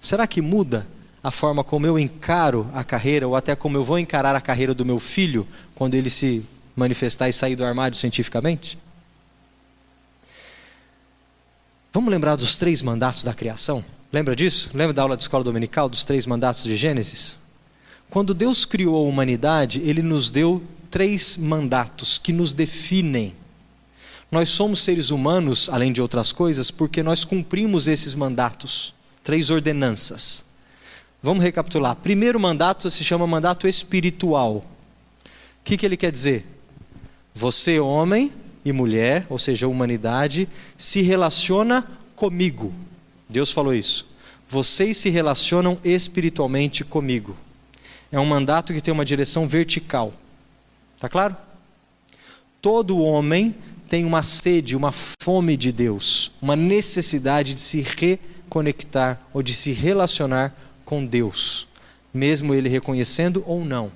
Será que muda a forma como eu encaro a carreira, ou até como eu vou encarar a carreira do meu filho quando ele se manifestar e sair do armário cientificamente? Vamos lembrar dos três mandatos da criação? Lembra disso? Lembra da aula de escola dominical dos três mandatos de Gênesis? Quando Deus criou a humanidade, ele nos deu três mandatos que nos definem. Nós somos seres humanos, além de outras coisas, porque nós cumprimos esses mandatos, três ordenanças. Vamos recapitular. Primeiro mandato se chama mandato espiritual. O que, que ele quer dizer? Você, homem e mulher, ou seja, humanidade, se relaciona comigo. Deus falou isso. Vocês se relacionam espiritualmente comigo. É um mandato que tem uma direção vertical. Está claro? Todo homem tem uma sede, uma fome de Deus, uma necessidade de se reconectar ou de se relacionar com Deus, mesmo ele reconhecendo ou não,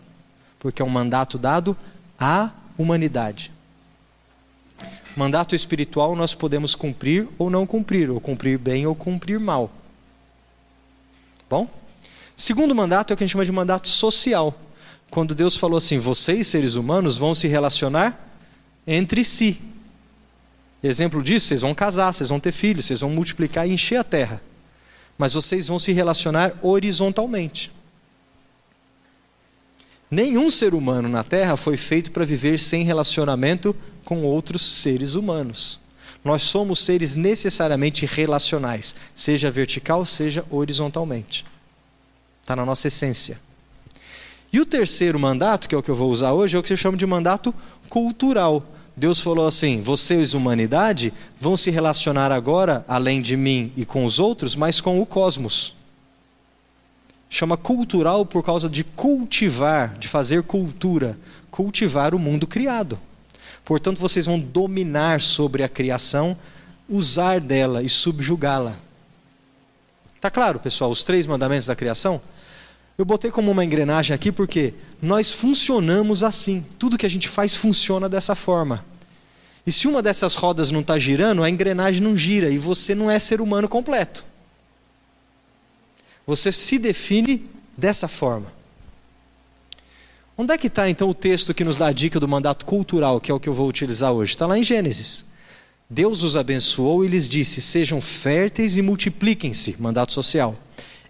porque é um mandato dado à humanidade. Mandato espiritual nós podemos cumprir ou não cumprir, ou cumprir bem ou cumprir mal. Bom? Segundo mandato é o que a gente chama de mandato social. Quando Deus falou assim: vocês, seres humanos, vão se relacionar entre si. Exemplo disso, vocês vão casar, vocês vão ter filhos, vocês vão multiplicar e encher a terra. Mas vocês vão se relacionar horizontalmente. Nenhum ser humano na terra foi feito para viver sem relacionamento com outros seres humanos. Nós somos seres necessariamente relacionais, seja vertical, seja horizontalmente. Está na nossa essência. E o terceiro mandato, que é o que eu vou usar hoje, é o que se chama de mandato cultural. Deus falou assim: vocês, humanidade, vão se relacionar agora, além de mim e com os outros, mas com o cosmos. Chama cultural por causa de cultivar, de fazer cultura, cultivar o mundo criado. Portanto, vocês vão dominar sobre a criação, usar dela e subjugá-la. Tá claro, pessoal, os três mandamentos da criação? Eu botei como uma engrenagem aqui porque nós funcionamos assim. Tudo que a gente faz funciona dessa forma. E se uma dessas rodas não está girando, a engrenagem não gira e você não é ser humano completo. Você se define dessa forma. Onde é que está então o texto que nos dá a dica do mandato cultural, que é o que eu vou utilizar hoje? Está lá em Gênesis. Deus os abençoou e lhes disse: Sejam férteis e multipliquem-se, mandato social.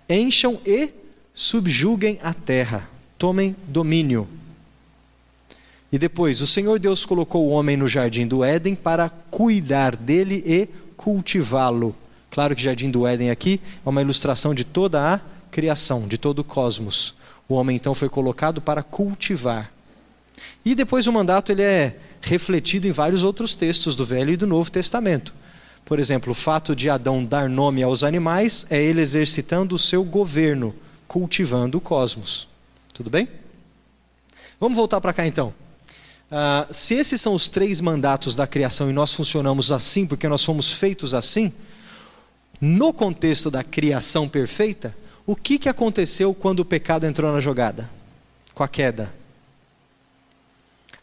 Encham e subjuguem a terra, tomem domínio. E depois, o Senhor Deus colocou o homem no jardim do Éden para cuidar dele e cultivá-lo. Claro que jardim do Éden aqui é uma ilustração de toda a criação, de todo o cosmos. O homem então foi colocado para cultivar. E depois o mandato ele é refletido em vários outros textos do Velho e do Novo Testamento. Por exemplo, o fato de Adão dar nome aos animais é ele exercitando o seu governo cultivando o cosmos. Tudo bem? Vamos voltar para cá então. Uh, se esses são os três mandatos da criação e nós funcionamos assim, porque nós somos feitos assim, no contexto da criação perfeita, o que, que aconteceu quando o pecado entrou na jogada? Com a queda?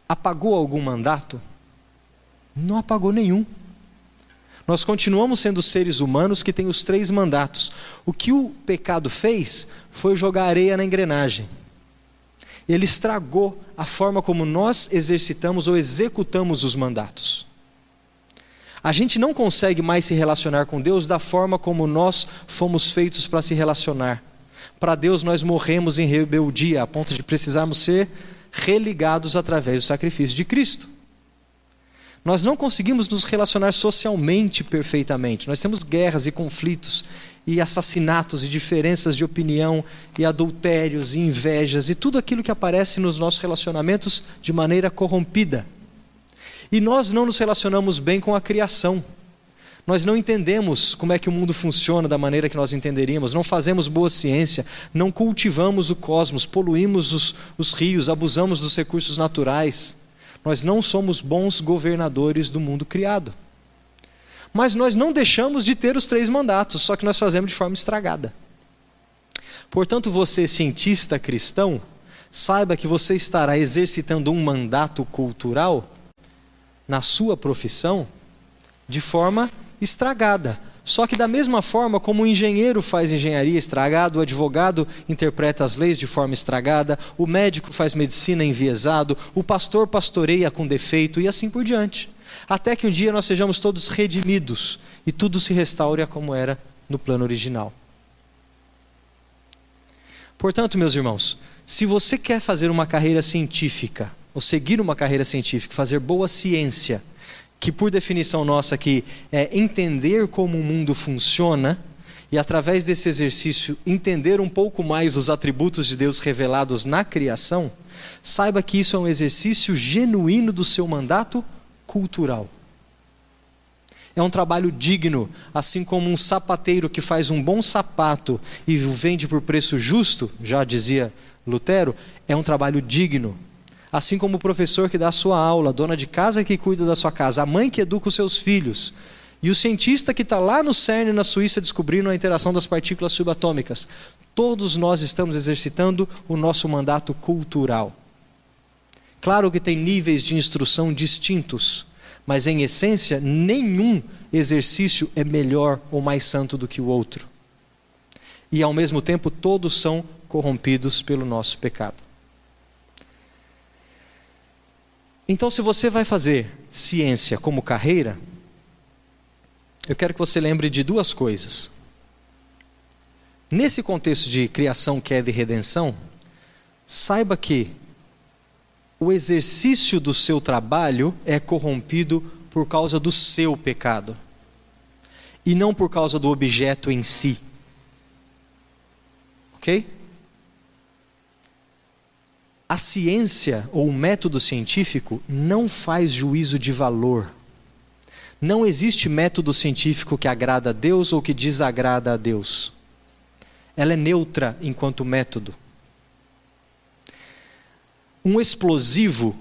Apagou algum mandato? Não apagou nenhum. Nós continuamos sendo seres humanos que têm os três mandatos. O que o pecado fez foi jogar areia na engrenagem. Ele estragou a forma como nós exercitamos ou executamos os mandatos. A gente não consegue mais se relacionar com Deus da forma como nós fomos feitos para se relacionar. Para Deus, nós morremos em rebeldia, a ponto de precisarmos ser religados através do sacrifício de Cristo. Nós não conseguimos nos relacionar socialmente perfeitamente. Nós temos guerras e conflitos, e assassinatos, e diferenças de opinião, e adultérios, e invejas, e tudo aquilo que aparece nos nossos relacionamentos de maneira corrompida. E nós não nos relacionamos bem com a criação. Nós não entendemos como é que o mundo funciona da maneira que nós entenderíamos, não fazemos boa ciência, não cultivamos o cosmos, poluímos os, os rios, abusamos dos recursos naturais. Nós não somos bons governadores do mundo criado. Mas nós não deixamos de ter os três mandatos, só que nós fazemos de forma estragada. Portanto, você, cientista cristão, saiba que você estará exercitando um mandato cultural na sua profissão de forma estragada, só que, da mesma forma como o engenheiro faz engenharia estragada, o advogado interpreta as leis de forma estragada, o médico faz medicina enviesado, o pastor pastoreia com defeito e assim por diante. Até que um dia nós sejamos todos redimidos e tudo se restaure a como era no plano original. Portanto, meus irmãos, se você quer fazer uma carreira científica, ou seguir uma carreira científica, fazer boa ciência, que por definição nossa aqui é entender como o mundo funciona e através desse exercício entender um pouco mais os atributos de Deus revelados na criação, saiba que isso é um exercício genuíno do seu mandato cultural. É um trabalho digno, assim como um sapateiro que faz um bom sapato e o vende por preço justo, já dizia Lutero, é um trabalho digno. Assim como o professor que dá a sua aula, a dona de casa que cuida da sua casa, a mãe que educa os seus filhos, e o cientista que está lá no CERN, na Suíça, descobrindo a interação das partículas subatômicas. Todos nós estamos exercitando o nosso mandato cultural. Claro que tem níveis de instrução distintos, mas em essência, nenhum exercício é melhor ou mais santo do que o outro. E ao mesmo tempo, todos são corrompidos pelo nosso pecado. Então, se você vai fazer ciência como carreira, eu quero que você lembre de duas coisas. Nesse contexto de criação, queda e redenção, saiba que o exercício do seu trabalho é corrompido por causa do seu pecado e não por causa do objeto em si. Ok? A ciência ou o método científico não faz juízo de valor não existe método científico que agrada a Deus ou que desagrada a Deus. Ela é neutra enquanto método. Um explosivo,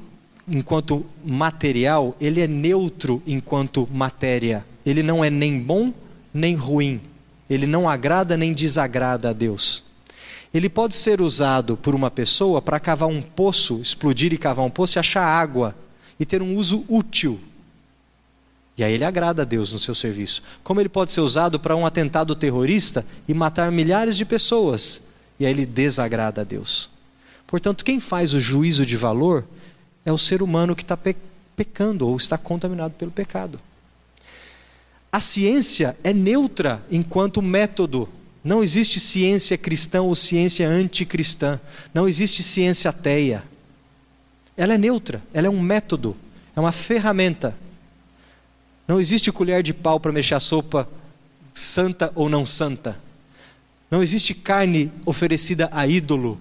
enquanto material, ele é neutro enquanto matéria. Ele não é nem bom nem ruim. Ele não agrada nem desagrada a Deus. Ele pode ser usado por uma pessoa para cavar um poço, explodir e cavar um poço e achar água e ter um uso útil e aí ele agrada a Deus no seu serviço. Como ele pode ser usado para um atentado terrorista e matar milhares de pessoas? E aí ele desagrada a Deus. Portanto, quem faz o juízo de valor é o ser humano que está pe pecando ou está contaminado pelo pecado. A ciência é neutra enquanto método. Não existe ciência cristã ou ciência anticristã. Não existe ciência ateia. Ela é neutra, ela é um método, é uma ferramenta não existe colher de pau para mexer a sopa santa ou não santa. Não existe carne oferecida a ídolo.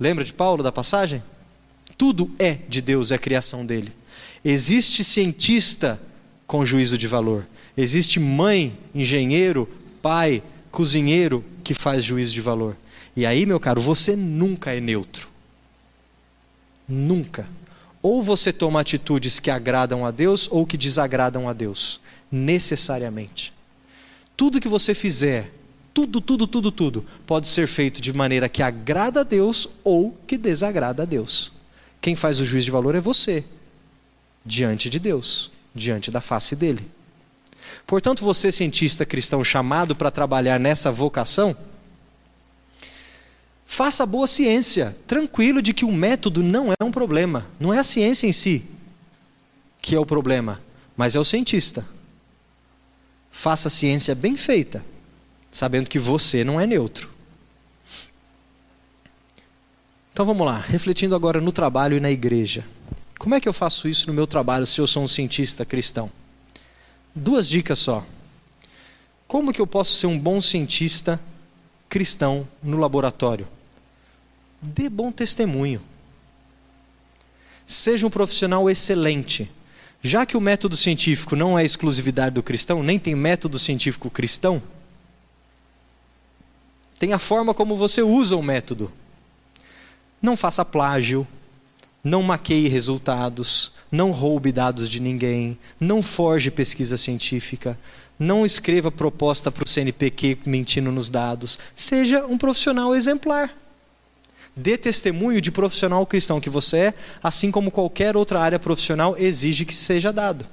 Lembra de Paulo da passagem? Tudo é de Deus, é a criação dele. Existe cientista com juízo de valor. Existe mãe, engenheiro, pai, cozinheiro que faz juízo de valor. E aí, meu caro, você nunca é neutro. Nunca. Ou você toma atitudes que agradam a Deus ou que desagradam a Deus, necessariamente. Tudo que você fizer, tudo, tudo, tudo, tudo, pode ser feito de maneira que agrada a Deus ou que desagrada a Deus. Quem faz o juízo de valor é você, diante de Deus, diante da face dele. Portanto, você, cientista cristão chamado para trabalhar nessa vocação, Faça boa ciência, tranquilo de que o método não é um problema. Não é a ciência em si que é o problema, mas é o cientista. Faça ciência bem feita, sabendo que você não é neutro. Então vamos lá, refletindo agora no trabalho e na igreja. Como é que eu faço isso no meu trabalho se eu sou um cientista cristão? Duas dicas só. Como que eu posso ser um bom cientista cristão no laboratório? Dê bom testemunho. Seja um profissional excelente. Já que o método científico não é exclusividade do cristão, nem tem método científico cristão, tem a forma como você usa o método. Não faça plágio, não maqueie resultados, não roube dados de ninguém, não forge pesquisa científica, não escreva proposta para o CNPq mentindo nos dados. Seja um profissional exemplar. Dê testemunho de profissional cristão que você é, assim como qualquer outra área profissional exige que seja dado.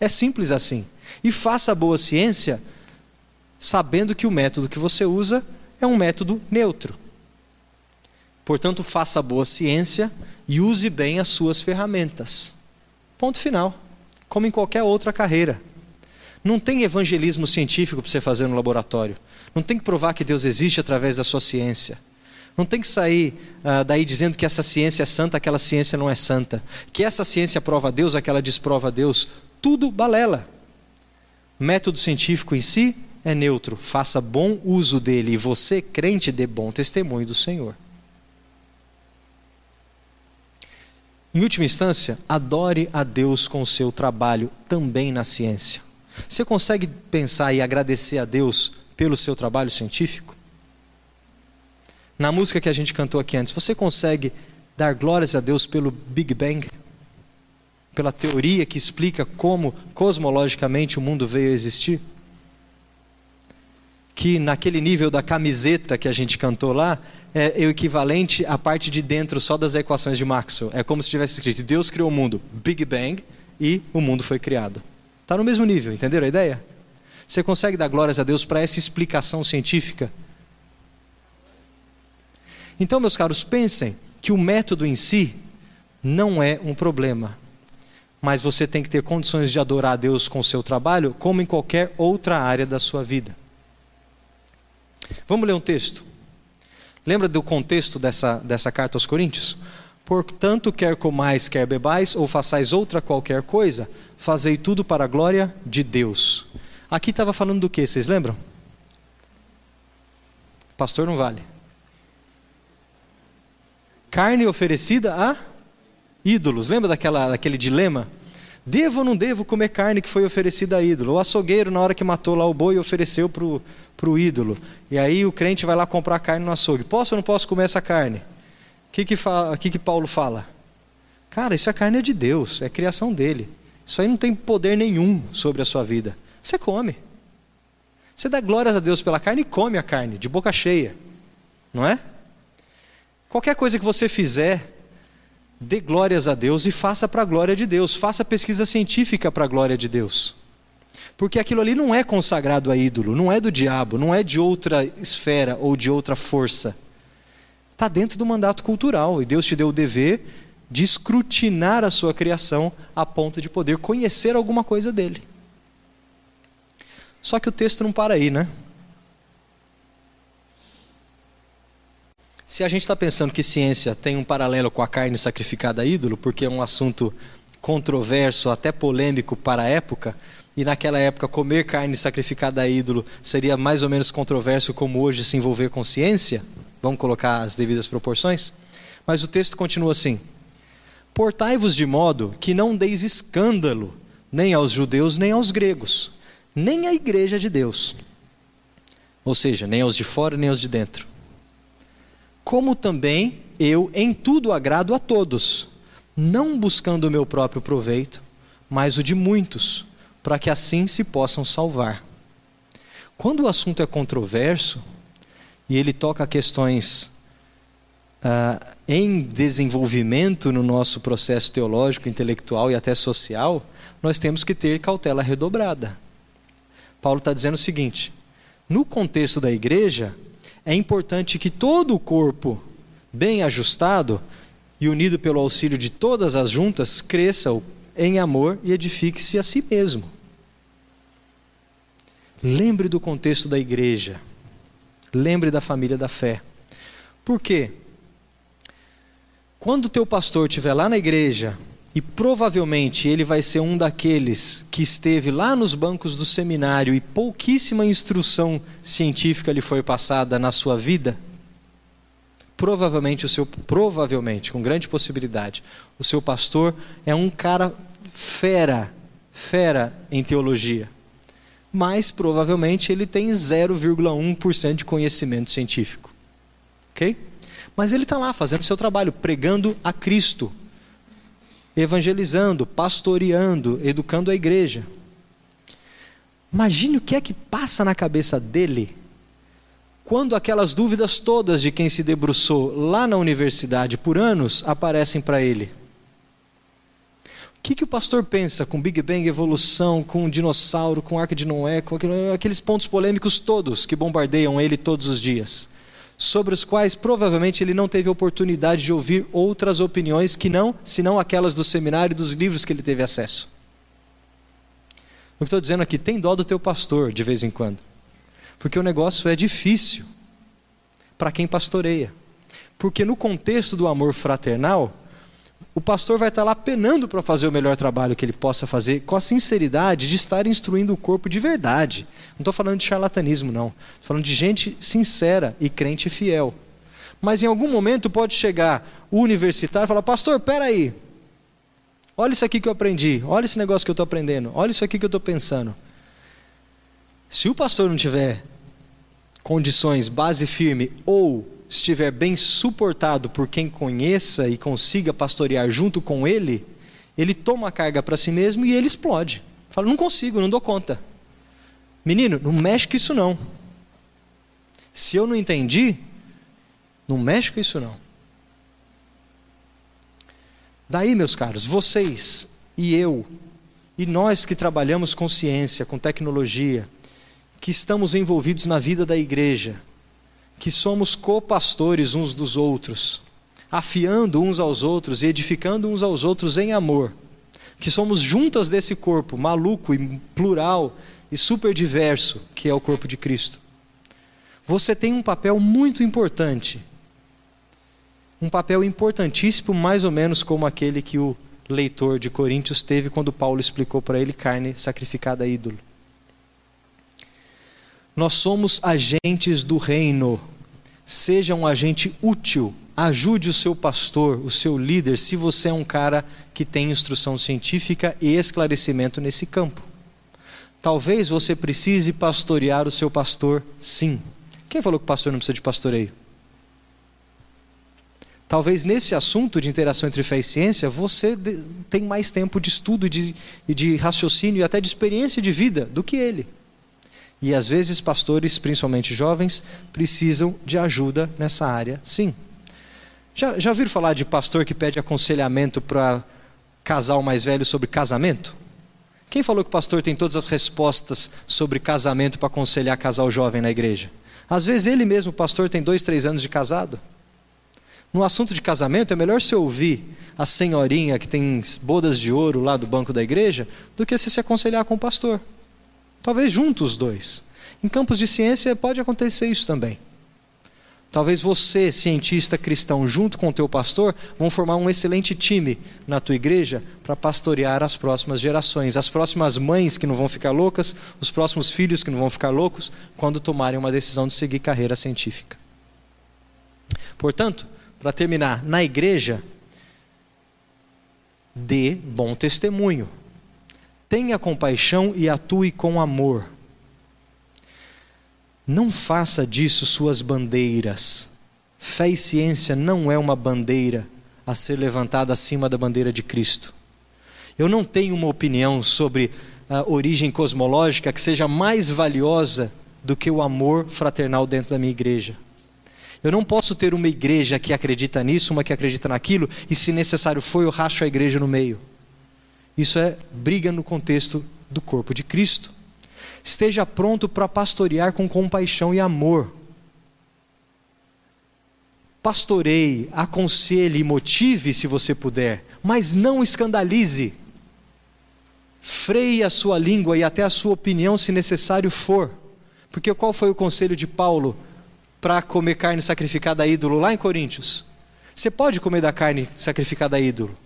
É simples assim. E faça boa ciência sabendo que o método que você usa é um método neutro. Portanto, faça boa ciência e use bem as suas ferramentas. Ponto final. Como em qualquer outra carreira. Não tem evangelismo científico para você fazer no laboratório. Não tem que provar que Deus existe através da sua ciência. Não tem que sair uh, daí dizendo que essa ciência é santa, aquela ciência não é santa. Que essa ciência prova a Deus, aquela desprova a Deus. Tudo balela. Método científico em si é neutro. Faça bom uso dele e você, crente, dê bom testemunho do Senhor. Em última instância, adore a Deus com o seu trabalho também na ciência. Você consegue pensar e agradecer a Deus pelo seu trabalho científico? Na música que a gente cantou aqui antes, você consegue dar glórias a Deus pelo Big Bang? Pela teoria que explica como cosmologicamente o mundo veio a existir? Que naquele nível da camiseta que a gente cantou lá, é o equivalente à parte de dentro só das equações de Maxwell. É como se tivesse escrito: Deus criou o mundo, Big Bang, e o mundo foi criado. Está no mesmo nível, entenderam a ideia? Você consegue dar glórias a Deus para essa explicação científica? Então, meus caros, pensem que o método em si não é um problema, mas você tem que ter condições de adorar a Deus com o seu trabalho, como em qualquer outra área da sua vida. Vamos ler um texto. Lembra do contexto dessa, dessa carta aos Coríntios? Portanto, quer comais, quer bebais, ou façais outra qualquer coisa, fazei tudo para a glória de Deus. Aqui estava falando do que, vocês lembram? Pastor não vale. Carne oferecida a ídolos. Lembra daquela, daquele dilema? Devo ou não devo comer carne que foi oferecida a ídolo? O açougueiro, na hora que matou lá o boi, ofereceu para o ídolo. E aí o crente vai lá comprar carne no açougue. Posso ou não posso comer essa carne? O que que, que, que Paulo fala? Cara, isso é carne de Deus, é criação dele. Isso aí não tem poder nenhum sobre a sua vida. Você come. Você dá glórias a Deus pela carne e come a carne, de boca cheia. Não é? Qualquer coisa que você fizer, dê glórias a Deus e faça para a glória de Deus. Faça pesquisa científica para a glória de Deus. Porque aquilo ali não é consagrado a ídolo, não é do diabo, não é de outra esfera ou de outra força está dentro do mandato cultural. E Deus te deu o dever de escrutinar a sua criação a ponto de poder conhecer alguma coisa dele. Só que o texto não para aí, né? Se a gente está pensando que ciência tem um paralelo com a carne sacrificada a ídolo, porque é um assunto controverso, até polêmico para a época, e naquela época comer carne sacrificada a ídolo seria mais ou menos controverso como hoje se envolver com ciência, Vamos colocar as devidas proporções? Mas o texto continua assim: Portai-vos de modo que não deis escândalo, nem aos judeus, nem aos gregos, nem à igreja de Deus. Ou seja, nem aos de fora, nem aos de dentro. Como também eu em tudo agrado a todos, não buscando o meu próprio proveito, mas o de muitos, para que assim se possam salvar. Quando o assunto é controverso, e ele toca questões uh, em desenvolvimento no nosso processo teológico, intelectual e até social, nós temos que ter cautela redobrada. Paulo está dizendo o seguinte: no contexto da igreja, é importante que todo o corpo, bem ajustado e unido pelo auxílio de todas as juntas, cresça em amor e edifique-se a si mesmo. Lembre do contexto da igreja. Lembre da família da fé. Por quê? Quando o teu pastor estiver lá na igreja, e provavelmente ele vai ser um daqueles que esteve lá nos bancos do seminário e pouquíssima instrução científica lhe foi passada na sua vida, provavelmente o seu provavelmente, com grande possibilidade, o seu pastor é um cara fera, fera em teologia mas provavelmente ele tem 0,1% de conhecimento científico. Ok? Mas ele está lá fazendo seu trabalho, pregando a Cristo, evangelizando, pastoreando, educando a igreja. Imagine o que é que passa na cabeça dele quando aquelas dúvidas todas de quem se debruçou lá na universidade por anos aparecem para ele. O que, que o pastor pensa com Big Bang, evolução, com dinossauro, com arca de Noé, com aqueles pontos polêmicos todos que bombardeiam ele todos os dias? Sobre os quais provavelmente ele não teve oportunidade de ouvir outras opiniões que não, senão aquelas do seminário e dos livros que ele teve acesso. O que estou dizendo aqui, tem dó do teu pastor de vez em quando. Porque o negócio é difícil para quem pastoreia. Porque no contexto do amor fraternal, o pastor vai estar lá penando para fazer o melhor trabalho que ele possa fazer, com a sinceridade de estar instruindo o corpo de verdade. Não estou falando de charlatanismo, não. Estou falando de gente sincera e crente fiel. Mas em algum momento pode chegar o universitário e falar: Pastor, peraí. Olha isso aqui que eu aprendi. Olha esse negócio que eu estou aprendendo. Olha isso aqui que eu estou pensando. Se o pastor não tiver condições, base firme ou estiver bem suportado por quem conheça e consiga pastorear junto com ele, ele toma a carga para si mesmo e ele explode. Fala: Não consigo, não dou conta. Menino, não mexe com isso não. Se eu não entendi, não mexe com isso não. Daí, meus caros, vocês e eu, e nós que trabalhamos com ciência, com tecnologia, que estamos envolvidos na vida da igreja, que somos co-pastores uns dos outros, afiando uns aos outros e edificando uns aos outros em amor, que somos juntas desse corpo maluco e plural e super diverso que é o corpo de Cristo. Você tem um papel muito importante. Um papel importantíssimo, mais ou menos como aquele que o leitor de Coríntios teve quando Paulo explicou para ele carne sacrificada a ídolo. Nós somos agentes do reino. Seja um agente útil. Ajude o seu pastor, o seu líder, se você é um cara que tem instrução científica e esclarecimento nesse campo. Talvez você precise pastorear o seu pastor, sim. Quem falou que o pastor não precisa de pastoreio? Talvez nesse assunto de interação entre fé e ciência, você tem mais tempo de estudo e de, de raciocínio e até de experiência de vida do que ele. E às vezes pastores, principalmente jovens, precisam de ajuda nessa área, sim. Já, já ouviram falar de pastor que pede aconselhamento para casal mais velho sobre casamento? Quem falou que o pastor tem todas as respostas sobre casamento para aconselhar casal jovem na igreja? Às vezes ele mesmo, o pastor, tem dois, três anos de casado. No assunto de casamento, é melhor você ouvir a senhorinha que tem bodas de ouro lá do banco da igreja do que se se aconselhar com o pastor. Talvez juntos os dois. Em campos de ciência pode acontecer isso também. Talvez você, cientista cristão, junto com o teu pastor, vão formar um excelente time na tua igreja para pastorear as próximas gerações, as próximas mães que não vão ficar loucas, os próximos filhos que não vão ficar loucos quando tomarem uma decisão de seguir carreira científica. Portanto, para terminar, na igreja, dê bom testemunho. Tenha compaixão e atue com amor. Não faça disso suas bandeiras. Fé e ciência não é uma bandeira a ser levantada acima da bandeira de Cristo. Eu não tenho uma opinião sobre a origem cosmológica que seja mais valiosa do que o amor fraternal dentro da minha igreja. Eu não posso ter uma igreja que acredita nisso, uma que acredita naquilo, e se necessário for, eu racho a igreja no meio. Isso é briga no contexto do corpo de Cristo. Esteja pronto para pastorear com compaixão e amor. Pastoreie, aconselhe e motive se você puder, mas não escandalize. Freie a sua língua e até a sua opinião se necessário for. Porque qual foi o conselho de Paulo para comer carne sacrificada a ídolo lá em Coríntios? Você pode comer da carne sacrificada a ídolo,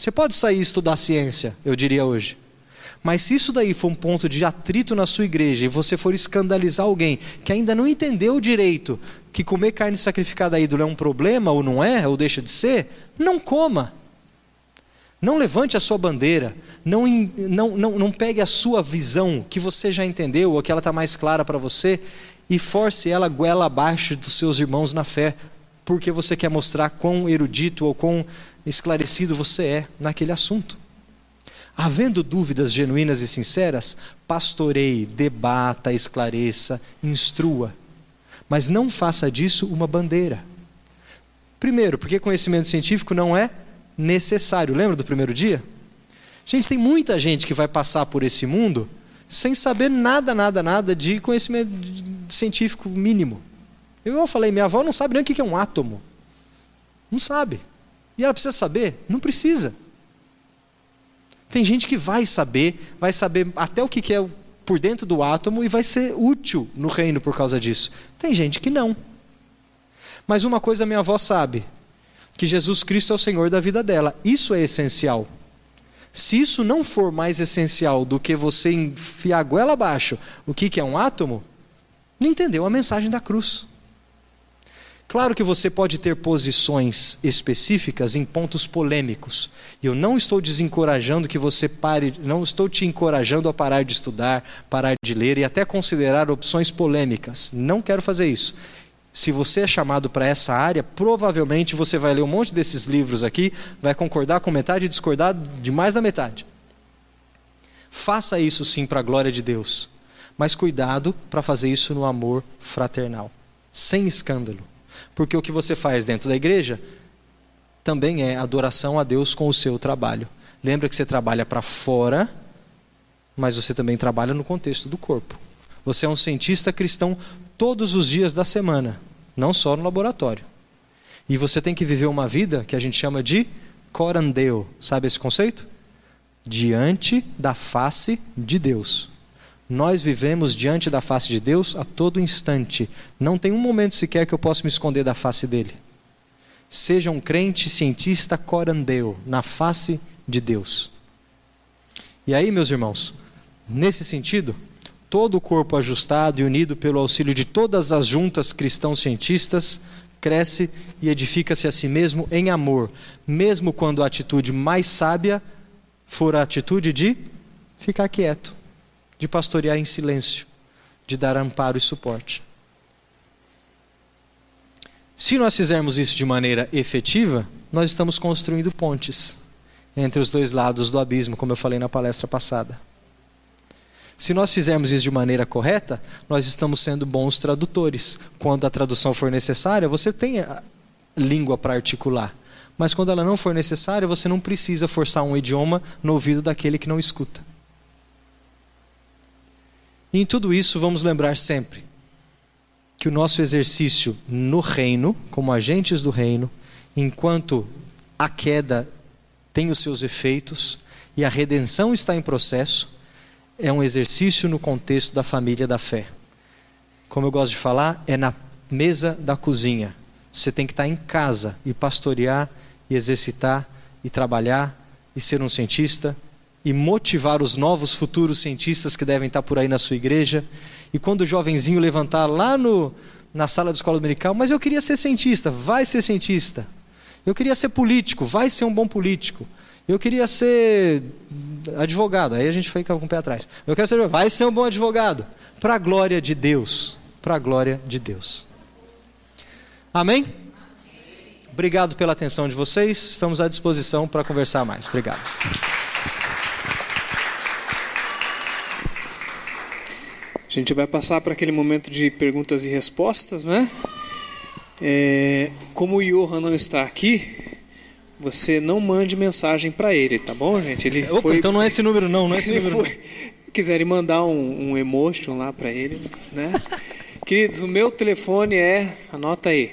você pode sair e estudar ciência, eu diria hoje. Mas se isso daí for um ponto de atrito na sua igreja e você for escandalizar alguém que ainda não entendeu direito que comer carne sacrificada a ídolo é um problema ou não é, ou deixa de ser, não coma. Não levante a sua bandeira, não, não, não, não pegue a sua visão que você já entendeu ou que ela está mais clara para você e force ela goela abaixo dos seus irmãos na fé, porque você quer mostrar quão erudito ou quão esclarecido você é naquele assunto. Havendo dúvidas genuínas e sinceras, pastoreie, debata, esclareça, instrua. Mas não faça disso uma bandeira. Primeiro, porque conhecimento científico não é necessário. Lembra do primeiro dia? Gente, tem muita gente que vai passar por esse mundo sem saber nada, nada, nada de conhecimento científico mínimo. Eu falei, minha avó não sabe nem o que é um átomo. Não sabe. E ela precisa saber? Não precisa. Tem gente que vai saber, vai saber até o que é por dentro do átomo e vai ser útil no reino por causa disso. Tem gente que não. Mas uma coisa minha avó sabe: que Jesus Cristo é o Senhor da vida dela. Isso é essencial. Se isso não for mais essencial do que você enfiar a goela abaixo o que, que é um átomo, não entendeu a mensagem da cruz. Claro que você pode ter posições específicas em pontos polêmicos. E eu não estou desencorajando que você pare, não estou te encorajando a parar de estudar, parar de ler e até considerar opções polêmicas. Não quero fazer isso. Se você é chamado para essa área, provavelmente você vai ler um monte desses livros aqui, vai concordar com metade e discordar de mais da metade. Faça isso sim para a glória de Deus, mas cuidado para fazer isso no amor fraternal, sem escândalo. Porque o que você faz dentro da igreja também é adoração a Deus com o seu trabalho. Lembra que você trabalha para fora, mas você também trabalha no contexto do corpo. Você é um cientista cristão todos os dias da semana, não só no laboratório. E você tem que viver uma vida que a gente chama de corandeu. Sabe esse conceito? Diante da face de Deus. Nós vivemos diante da face de Deus a todo instante. Não tem um momento sequer que eu possa me esconder da face dele. Seja um crente cientista corandeu, na face de Deus. E aí, meus irmãos, nesse sentido, todo o corpo ajustado e unido pelo auxílio de todas as juntas cristãos cientistas cresce e edifica-se a si mesmo em amor, mesmo quando a atitude mais sábia for a atitude de ficar quieto de pastorear em silêncio, de dar amparo e suporte. Se nós fizermos isso de maneira efetiva, nós estamos construindo pontes entre os dois lados do abismo, como eu falei na palestra passada. Se nós fizermos isso de maneira correta, nós estamos sendo bons tradutores. Quando a tradução for necessária, você tem língua para articular. Mas quando ela não for necessária, você não precisa forçar um idioma no ouvido daquele que não escuta. E em tudo isso, vamos lembrar sempre que o nosso exercício no reino, como agentes do reino, enquanto a queda tem os seus efeitos e a redenção está em processo, é um exercício no contexto da família da fé. Como eu gosto de falar, é na mesa da cozinha. Você tem que estar em casa e pastorear, e exercitar, e trabalhar, e ser um cientista, e motivar os novos futuros cientistas que devem estar por aí na sua igreja. E quando o jovenzinho levantar lá no, na sala de escola dominical, mas eu queria ser cientista, vai ser cientista. Eu queria ser político, vai ser um bom político. Eu queria ser advogado, aí a gente fica com o pé atrás. Eu quero ser, vai ser um bom advogado, para a glória de Deus, para a glória de Deus. Amém? Obrigado pela atenção de vocês. Estamos à disposição para conversar mais. Obrigado. A gente vai passar para aquele momento de perguntas e respostas, né? É, como o Johan não está aqui, você não mande mensagem para ele, tá bom, gente? Ele Opa, foi, então não é esse número não, não é esse ele número. foi, quiserem mandar um, um emotion lá para ele, né? Queridos, o meu telefone é, anota aí,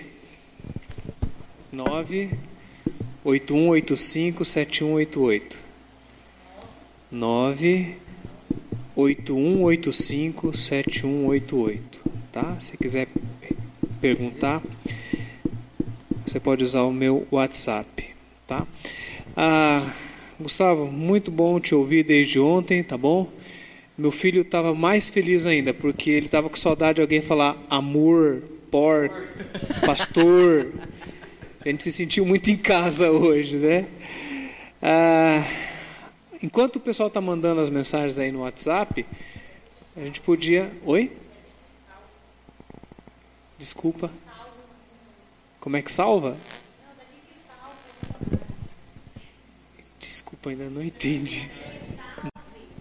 981857188. 9 81857188, tá? Se quiser perguntar, você pode usar o meu WhatsApp, tá? Ah, Gustavo, muito bom te ouvir desde ontem, tá bom? Meu filho estava mais feliz ainda, porque ele estava com saudade de alguém falar amor, por, pastor. A gente se sentiu muito em casa hoje, né? Ah, enquanto o pessoal está mandando as mensagens aí no WhatsApp, a gente podia. Oi? Desculpa. Como é que salva? Desculpa, ainda não entendi.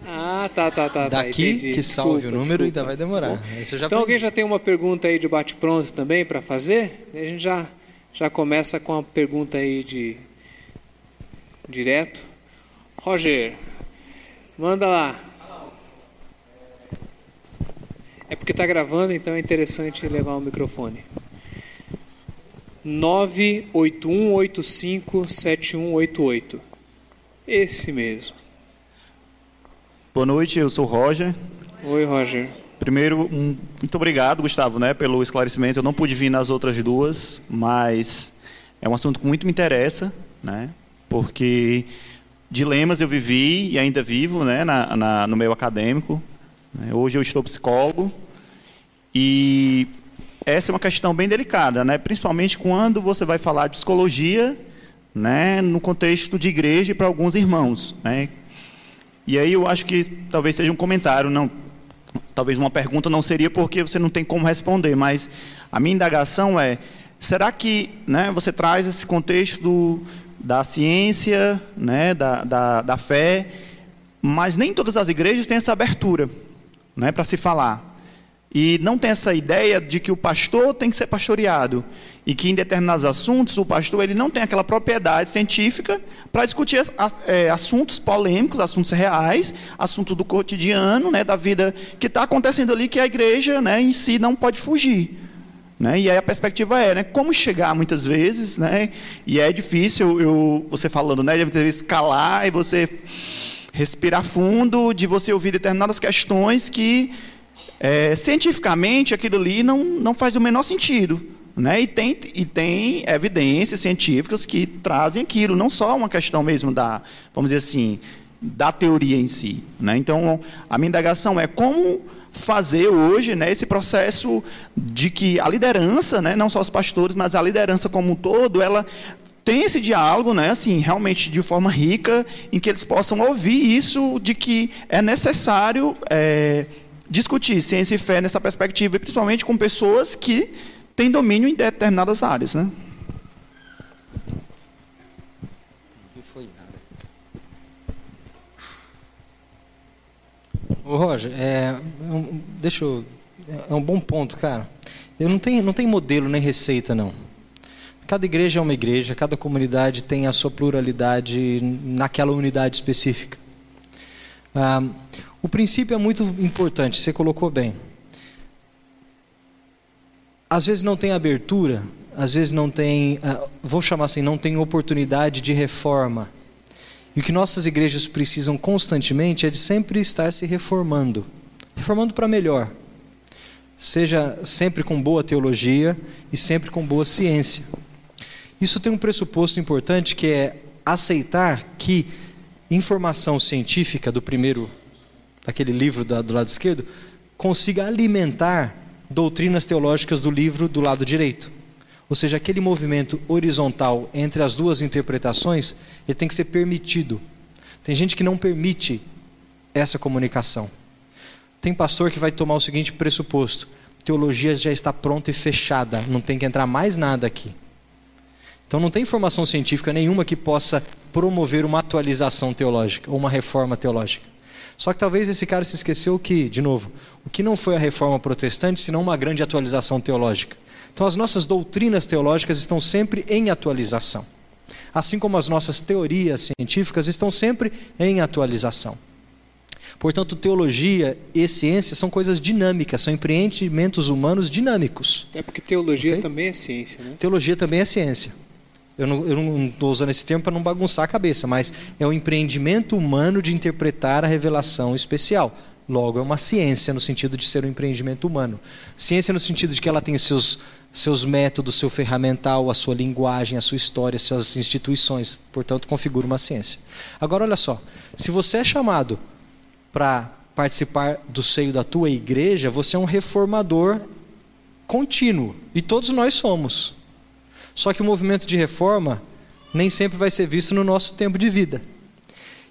Ah, tá, tá, tá. tá Daqui entendi. que salve Desculpa, o número desculpa. ainda vai demorar. Então alguém já tem uma pergunta aí de bate-pronto também para fazer? A gente já, já começa com a pergunta aí de direto. Roger, manda lá. É porque está gravando, então é interessante levar o microfone. 981857188. Esse mesmo. Boa noite, eu sou o Roger. Oi, Roger. primeiro, um, muito obrigado, Gustavo, né, pelo esclarecimento. Eu não pude vir nas outras duas, mas é um assunto que muito me interessa, né, porque dilemas eu vivi e ainda vivo né, na, na, no meio acadêmico. Né. Hoje eu estou psicólogo e essa é uma questão bem delicada, né, principalmente quando você vai falar de psicologia né, no contexto de igreja para alguns irmãos. Né. E aí eu acho que talvez seja um comentário, não, talvez uma pergunta não seria porque você não tem como responder, mas a minha indagação é: será que né, você traz esse contexto do, da ciência, né, da, da, da fé, mas nem todas as igrejas têm essa abertura né, para se falar. E não tem essa ideia de que o pastor tem que ser pastoreado e que em determinados assuntos o pastor ele não tem aquela propriedade científica para discutir é, assuntos polêmicos, assuntos reais, assunto do cotidiano, né, da vida que está acontecendo ali que a igreja, né, em si não pode fugir. Né? E aí a perspectiva é, né, como chegar muitas vezes, né, e é difícil eu, você falando, né, de muitas vezes calar e você respirar fundo, de você ouvir determinadas questões que é, cientificamente aquilo ali não, não faz o menor sentido. Né? E, tem, e tem evidências científicas que trazem aquilo, não só uma questão mesmo da, vamos dizer assim, da teoria em si. Né? Então, a minha indagação é como fazer hoje né, esse processo de que a liderança, né, não só os pastores, mas a liderança como um todo, ela tem esse diálogo, né, assim, realmente de forma rica, em que eles possam ouvir isso de que é necessário é, discutir ciência e fé nessa perspectiva, e principalmente com pessoas que têm domínio em determinadas áreas. Né? Não foi nada. Ô Roger, é, é deixa eu, é um bom ponto, cara. Eu não tenho, não tem modelo nem receita, não. Cada igreja é uma igreja, cada comunidade tem a sua pluralidade naquela unidade específica. Ah, o princípio é muito importante, você colocou bem. Às vezes não tem abertura, às vezes não tem, ah, vou chamar assim, não tem oportunidade de reforma. E o que nossas igrejas precisam constantemente é de sempre estar se reformando reformando para melhor. Seja sempre com boa teologia e sempre com boa ciência. Isso tem um pressuposto importante que é aceitar que informação científica do primeiro, daquele livro do lado esquerdo, consiga alimentar doutrinas teológicas do livro do lado direito. Ou seja, aquele movimento horizontal entre as duas interpretações, ele tem que ser permitido. Tem gente que não permite essa comunicação. Tem pastor que vai tomar o seguinte pressuposto: teologia já está pronta e fechada, não tem que entrar mais nada aqui. Então não tem informação científica nenhuma que possa promover uma atualização teológica ou uma reforma teológica. Só que talvez esse cara se esqueceu que, de novo, o que não foi a reforma protestante, senão uma grande atualização teológica. Então as nossas doutrinas teológicas estão sempre em atualização. Assim como as nossas teorias científicas estão sempre em atualização. Portanto, teologia e ciência são coisas dinâmicas, são empreendimentos humanos dinâmicos. É porque teologia okay? também é ciência, né? Teologia também é ciência. Eu não estou usando esse termo para não bagunçar a cabeça, mas é um empreendimento humano de interpretar a revelação especial. Logo, é uma ciência no sentido de ser um empreendimento humano. Ciência no sentido de que ela tem seus, seus métodos, seu ferramental, a sua linguagem, a sua história, suas instituições. Portanto, configura uma ciência. Agora, olha só. Se você é chamado para participar do seio da tua igreja, você é um reformador contínuo. E todos nós somos. Só que o movimento de reforma nem sempre vai ser visto no nosso tempo de vida.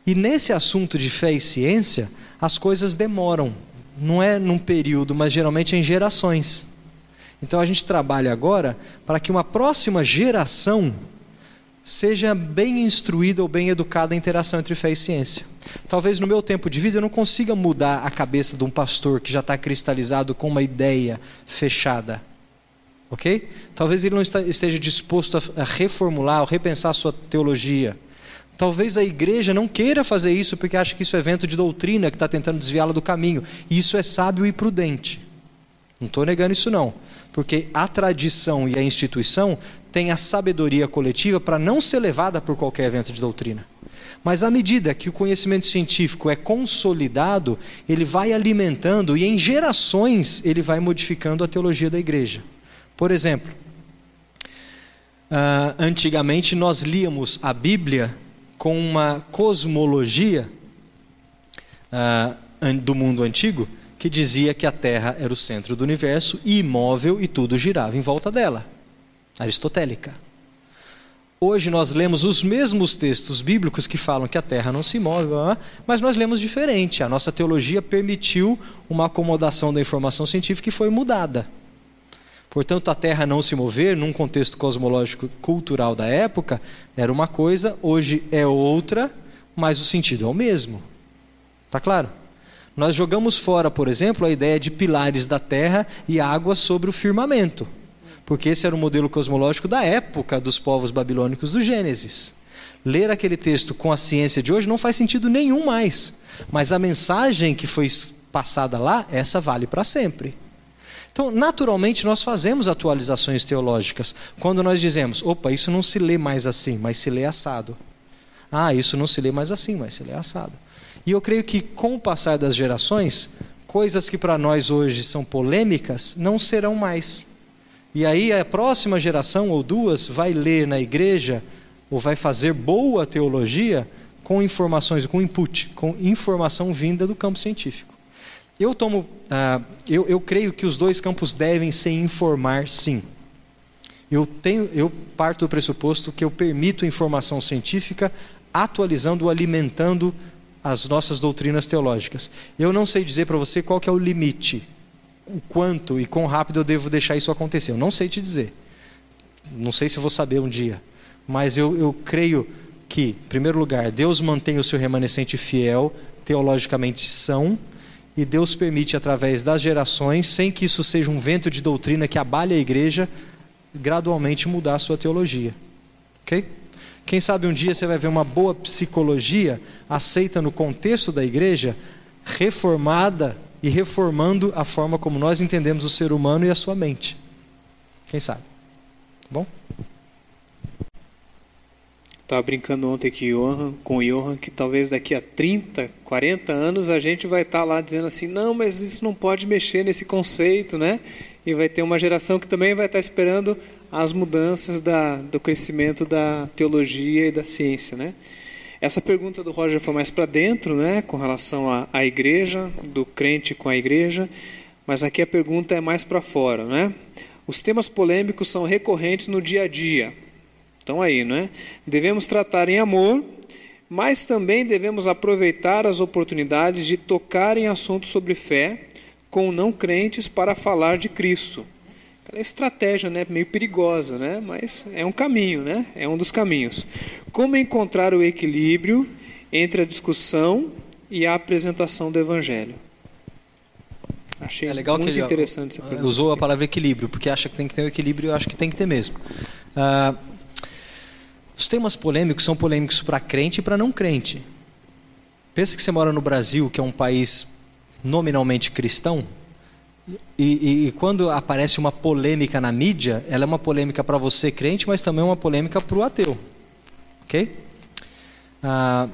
E nesse assunto de fé e ciência, as coisas demoram. Não é num período, mas geralmente é em gerações. Então a gente trabalha agora para que uma próxima geração seja bem instruída ou bem educada a interação entre fé e ciência. Talvez no meu tempo de vida eu não consiga mudar a cabeça de um pastor que já está cristalizado com uma ideia fechada. Ok? Talvez ele não esteja disposto a reformular ou repensar a sua teologia. Talvez a igreja não queira fazer isso porque acha que isso é evento de doutrina que está tentando desviá-la do caminho. E isso é sábio e prudente. Não estou negando isso não. Porque a tradição e a instituição têm a sabedoria coletiva para não ser levada por qualquer evento de doutrina. Mas à medida que o conhecimento científico é consolidado, ele vai alimentando e em gerações ele vai modificando a teologia da igreja. Por exemplo, uh, antigamente nós líamos a Bíblia com uma cosmologia uh, do mundo antigo que dizia que a Terra era o centro do universo, imóvel e tudo girava em volta dela. Aristotélica. Hoje nós lemos os mesmos textos bíblicos que falam que a terra não se move, mas nós lemos diferente. A nossa teologia permitiu uma acomodação da informação científica e foi mudada. Portanto, a terra não se mover, num contexto cosmológico cultural da época, era uma coisa, hoje é outra, mas o sentido é o mesmo. Está claro? Nós jogamos fora, por exemplo, a ideia de pilares da terra e água sobre o firmamento porque esse era o modelo cosmológico da época dos povos babilônicos do Gênesis. Ler aquele texto com a ciência de hoje não faz sentido nenhum mais, mas a mensagem que foi passada lá, essa vale para sempre. Então, naturalmente, nós fazemos atualizações teológicas quando nós dizemos: opa, isso não se lê mais assim, mas se lê assado. Ah, isso não se lê mais assim, mas se lê assado. E eu creio que com o passar das gerações, coisas que para nós hoje são polêmicas não serão mais. E aí a próxima geração ou duas vai ler na igreja ou vai fazer boa teologia com informações, com input, com informação vinda do campo científico. Eu tomo, ah, eu, eu creio que os dois campos devem se informar, sim. Eu tenho, eu parto do pressuposto que eu permito informação científica atualizando, alimentando as nossas doutrinas teológicas. Eu não sei dizer para você qual que é o limite o quanto e quão rápido eu devo deixar isso acontecer. Eu não sei te dizer. Não sei se vou saber um dia. Mas eu, eu creio que, em primeiro lugar, Deus mantém o seu remanescente fiel, teologicamente são, e Deus permite, através das gerações, sem que isso seja um vento de doutrina que abale a igreja, gradualmente mudar a sua teologia. Ok? Quem sabe um dia você vai ver uma boa psicologia aceita no contexto da igreja, reformada e reformando a forma como nós entendemos o ser humano e a sua mente. Quem sabe? Tá bom? Estava brincando ontem Johan, com o Johan que talvez daqui a 30, 40 anos a gente vai estar tá lá dizendo assim: não, mas isso não pode mexer nesse conceito, né? E vai ter uma geração que também vai estar tá esperando as mudanças da, do crescimento da teologia e da ciência, né? Essa pergunta do Roger foi mais para dentro, né, com relação à, à igreja, do crente com a igreja, mas aqui a pergunta é mais para fora, né? Os temas polêmicos são recorrentes no dia a dia. Então aí, né? Devemos tratar em amor, mas também devemos aproveitar as oportunidades de tocar em assuntos sobre fé com não crentes para falar de Cristo. Aquela estratégia, né, meio perigosa, né, mas é um caminho, né, é um dos caminhos. Como encontrar o equilíbrio entre a discussão e a apresentação do Evangelho? Achei é legal muito que ele interessante essa pergunta. Usou a palavra equilíbrio, porque acha que tem que ter um equilíbrio, eu acho que tem que ter mesmo. Uh, os temas polêmicos são polêmicos para crente e para não crente. Pensa que você mora no Brasil, que é um país nominalmente cristão, e, e, e, quando aparece uma polêmica na mídia, ela é uma polêmica para você crente, mas também é uma polêmica para o ateu. Ok? Ah,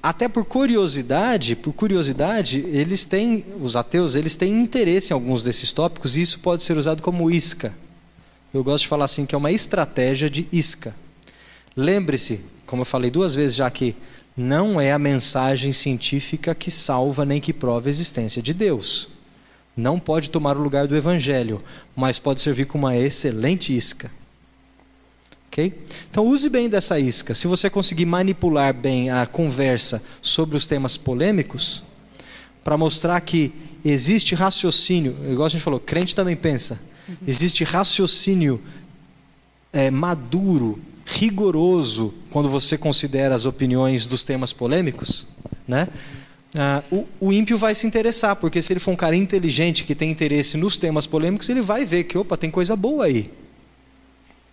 até por curiosidade, por curiosidade, eles têm, os ateus, eles têm interesse em alguns desses tópicos e isso pode ser usado como isca. Eu gosto de falar assim que é uma estratégia de isca. Lembre-se, como eu falei duas vezes já aqui, não é a mensagem científica que salva nem que prova a existência de Deus não pode tomar o lugar do evangelho, mas pode servir como uma excelente isca. Okay? Então use bem dessa isca. Se você conseguir manipular bem a conversa sobre os temas polêmicos, para mostrar que existe raciocínio, igual a gente falou, crente também pensa, existe raciocínio é, maduro, rigoroso, quando você considera as opiniões dos temas polêmicos, né? Ah, o, o, ímpio vai se interessar, porque se ele for um cara inteligente que tem interesse nos temas polêmicos, ele vai ver que, opa, tem coisa boa aí.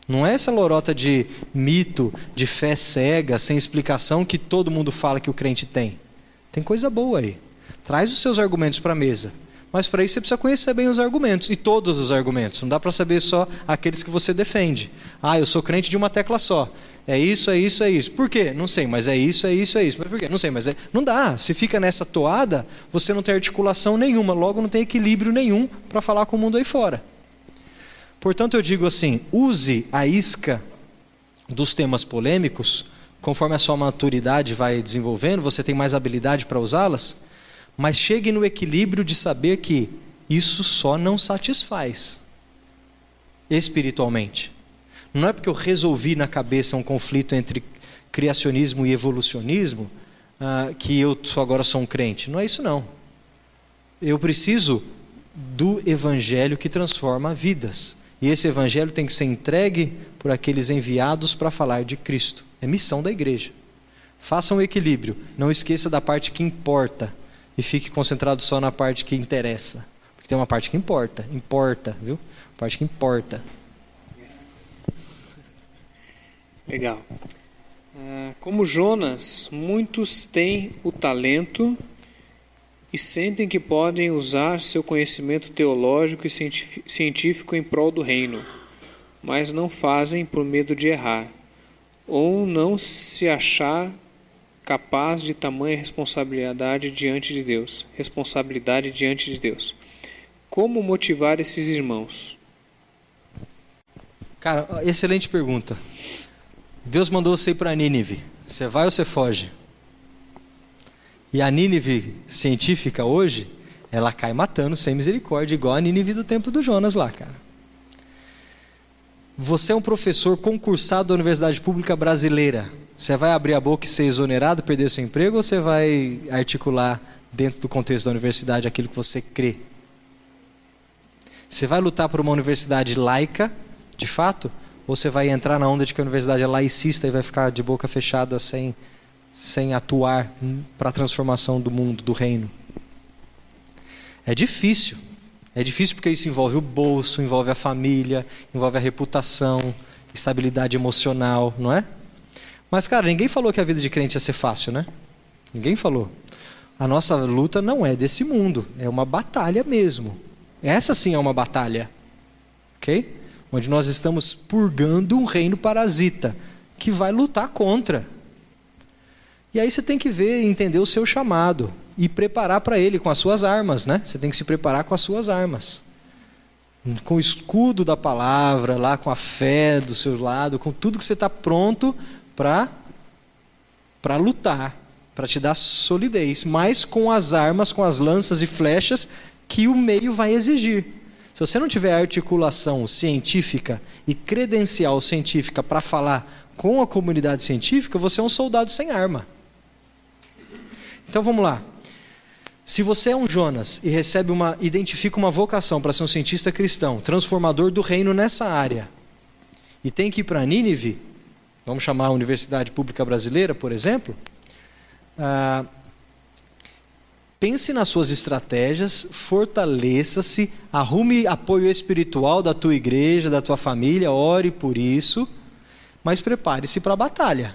Não é essa lorota de mito, de fé cega, sem explicação, que todo mundo fala que o crente tem. Tem coisa boa aí. Traz os seus argumentos para a mesa. Mas para isso você precisa conhecer bem os argumentos, e todos os argumentos. Não dá para saber só aqueles que você defende. Ah, eu sou crente de uma tecla só. É isso, é isso, é isso. Por quê? Não sei, mas é isso, é isso, é isso. Mas por quê? Não sei, mas é. Não dá. Se fica nessa toada, você não tem articulação nenhuma, logo não tem equilíbrio nenhum para falar com o mundo aí fora. Portanto, eu digo assim: use a isca dos temas polêmicos, conforme a sua maturidade vai desenvolvendo, você tem mais habilidade para usá-las, mas chegue no equilíbrio de saber que isso só não satisfaz espiritualmente. Não é porque eu resolvi na cabeça um conflito entre criacionismo e evolucionismo uh, que eu agora sou um crente. Não é isso não. Eu preciso do evangelho que transforma vidas. E esse evangelho tem que ser entregue por aqueles enviados para falar de Cristo. É missão da igreja. Faça um equilíbrio. Não esqueça da parte que importa e fique concentrado só na parte que interessa. Porque tem uma parte que importa, importa, viu? Parte que importa. Legal. Ah, como Jonas, muitos têm o talento e sentem que podem usar seu conhecimento teológico e científico em prol do reino, mas não fazem por medo de errar, ou não se achar capaz de tamanha responsabilidade diante de Deus, responsabilidade diante de Deus. Como motivar esses irmãos? Cara, excelente pergunta. Deus mandou você ir para Nínive. Você vai ou você foge? E a Nínive científica hoje, ela cai matando sem misericórdia, igual a Nínive do tempo do Jonas lá, cara. Você é um professor concursado da Universidade Pública Brasileira. Você vai abrir a boca e ser exonerado, perder seu emprego, ou você vai articular dentro do contexto da universidade aquilo que você crê? Você vai lutar por uma universidade laica, de fato, ou você vai entrar na onda de que a universidade é laicista e vai ficar de boca fechada sem, sem atuar para a transformação do mundo, do reino? É difícil. É difícil porque isso envolve o bolso, envolve a família, envolve a reputação, estabilidade emocional, não é? Mas, cara, ninguém falou que a vida de crente ia ser fácil, né? Ninguém falou. A nossa luta não é desse mundo, é uma batalha mesmo. Essa sim é uma batalha. Ok? Onde nós estamos purgando um reino parasita que vai lutar contra. E aí você tem que ver, entender o seu chamado e preparar para ele com as suas armas, né? Você tem que se preparar com as suas armas. Com o escudo da palavra, lá com a fé do seu lado, com tudo que você está pronto para para lutar, para te dar solidez, mas com as armas, com as lanças e flechas que o meio vai exigir. Se você não tiver articulação científica e credencial científica para falar com a comunidade científica, você é um soldado sem arma. Então vamos lá. Se você é um Jonas e recebe uma, identifica uma vocação para ser um cientista cristão, transformador do reino nessa área, e tem que ir para Nínive, vamos chamar a Universidade Pública Brasileira, por exemplo, ah, Pense nas suas estratégias, fortaleça-se, arrume apoio espiritual da tua igreja, da tua família, ore por isso, mas prepare-se para a batalha.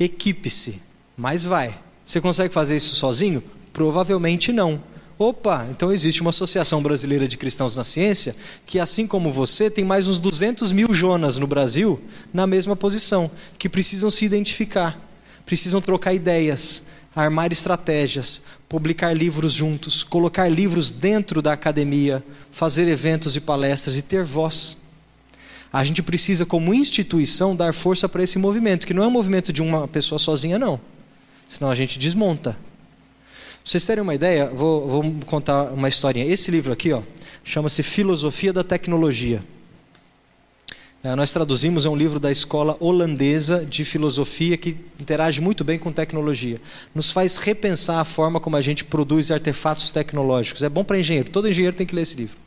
Equipe-se, mas vai. Você consegue fazer isso sozinho? Provavelmente não. Opa, então existe uma Associação Brasileira de Cristãos na Ciência que, assim como você, tem mais uns 200 mil Jonas no Brasil na mesma posição, que precisam se identificar, precisam trocar ideias, armar estratégias, publicar livros juntos, colocar livros dentro da academia, fazer eventos e palestras e ter voz. A gente precisa, como instituição, dar força para esse movimento, que não é um movimento de uma pessoa sozinha, não. Senão a gente desmonta. Pra vocês terem uma ideia, vou, vou contar uma historinha. Esse livro aqui, ó, chama-se Filosofia da Tecnologia. É, nós traduzimos, é um livro da escola holandesa de filosofia que interage muito bem com tecnologia. Nos faz repensar a forma como a gente produz artefatos tecnológicos. É bom para engenheiro, todo engenheiro tem que ler esse livro.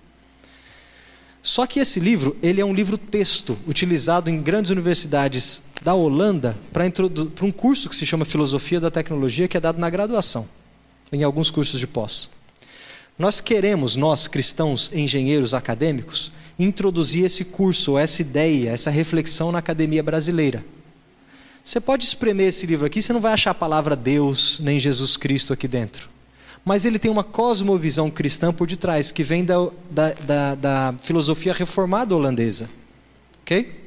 Só que esse livro, ele é um livro texto, utilizado em grandes universidades da Holanda para um curso que se chama Filosofia da Tecnologia, que é dado na graduação, em alguns cursos de pós. Nós queremos, nós cristãos engenheiros acadêmicos, introduzir esse curso, essa ideia, essa reflexão na academia brasileira. Você pode espremer esse livro aqui, você não vai achar a palavra Deus nem Jesus Cristo aqui dentro. Mas ele tem uma cosmovisão cristã por detrás, que vem da, da, da, da filosofia reformada holandesa. Ok?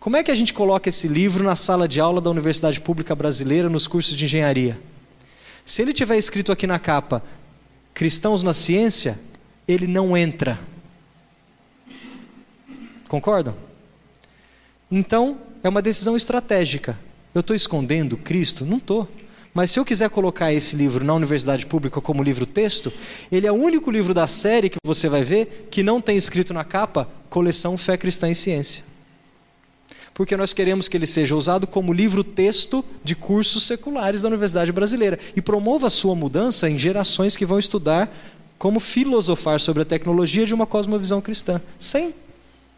Como é que a gente coloca esse livro na sala de aula da Universidade Pública Brasileira nos cursos de engenharia? Se ele tiver escrito aqui na capa Cristãos na Ciência, ele não entra. Concordam? Então, é uma decisão estratégica. Eu estou escondendo Cristo? Não estou. Mas se eu quiser colocar esse livro na universidade pública como livro texto, ele é o único livro da série que você vai ver que não tem escrito na capa coleção Fé Cristã e Ciência. Porque nós queremos que ele seja usado como livro texto de cursos seculares da Universidade Brasileira e promova a sua mudança em gerações que vão estudar como filosofar sobre a tecnologia de uma cosmovisão cristã, sem,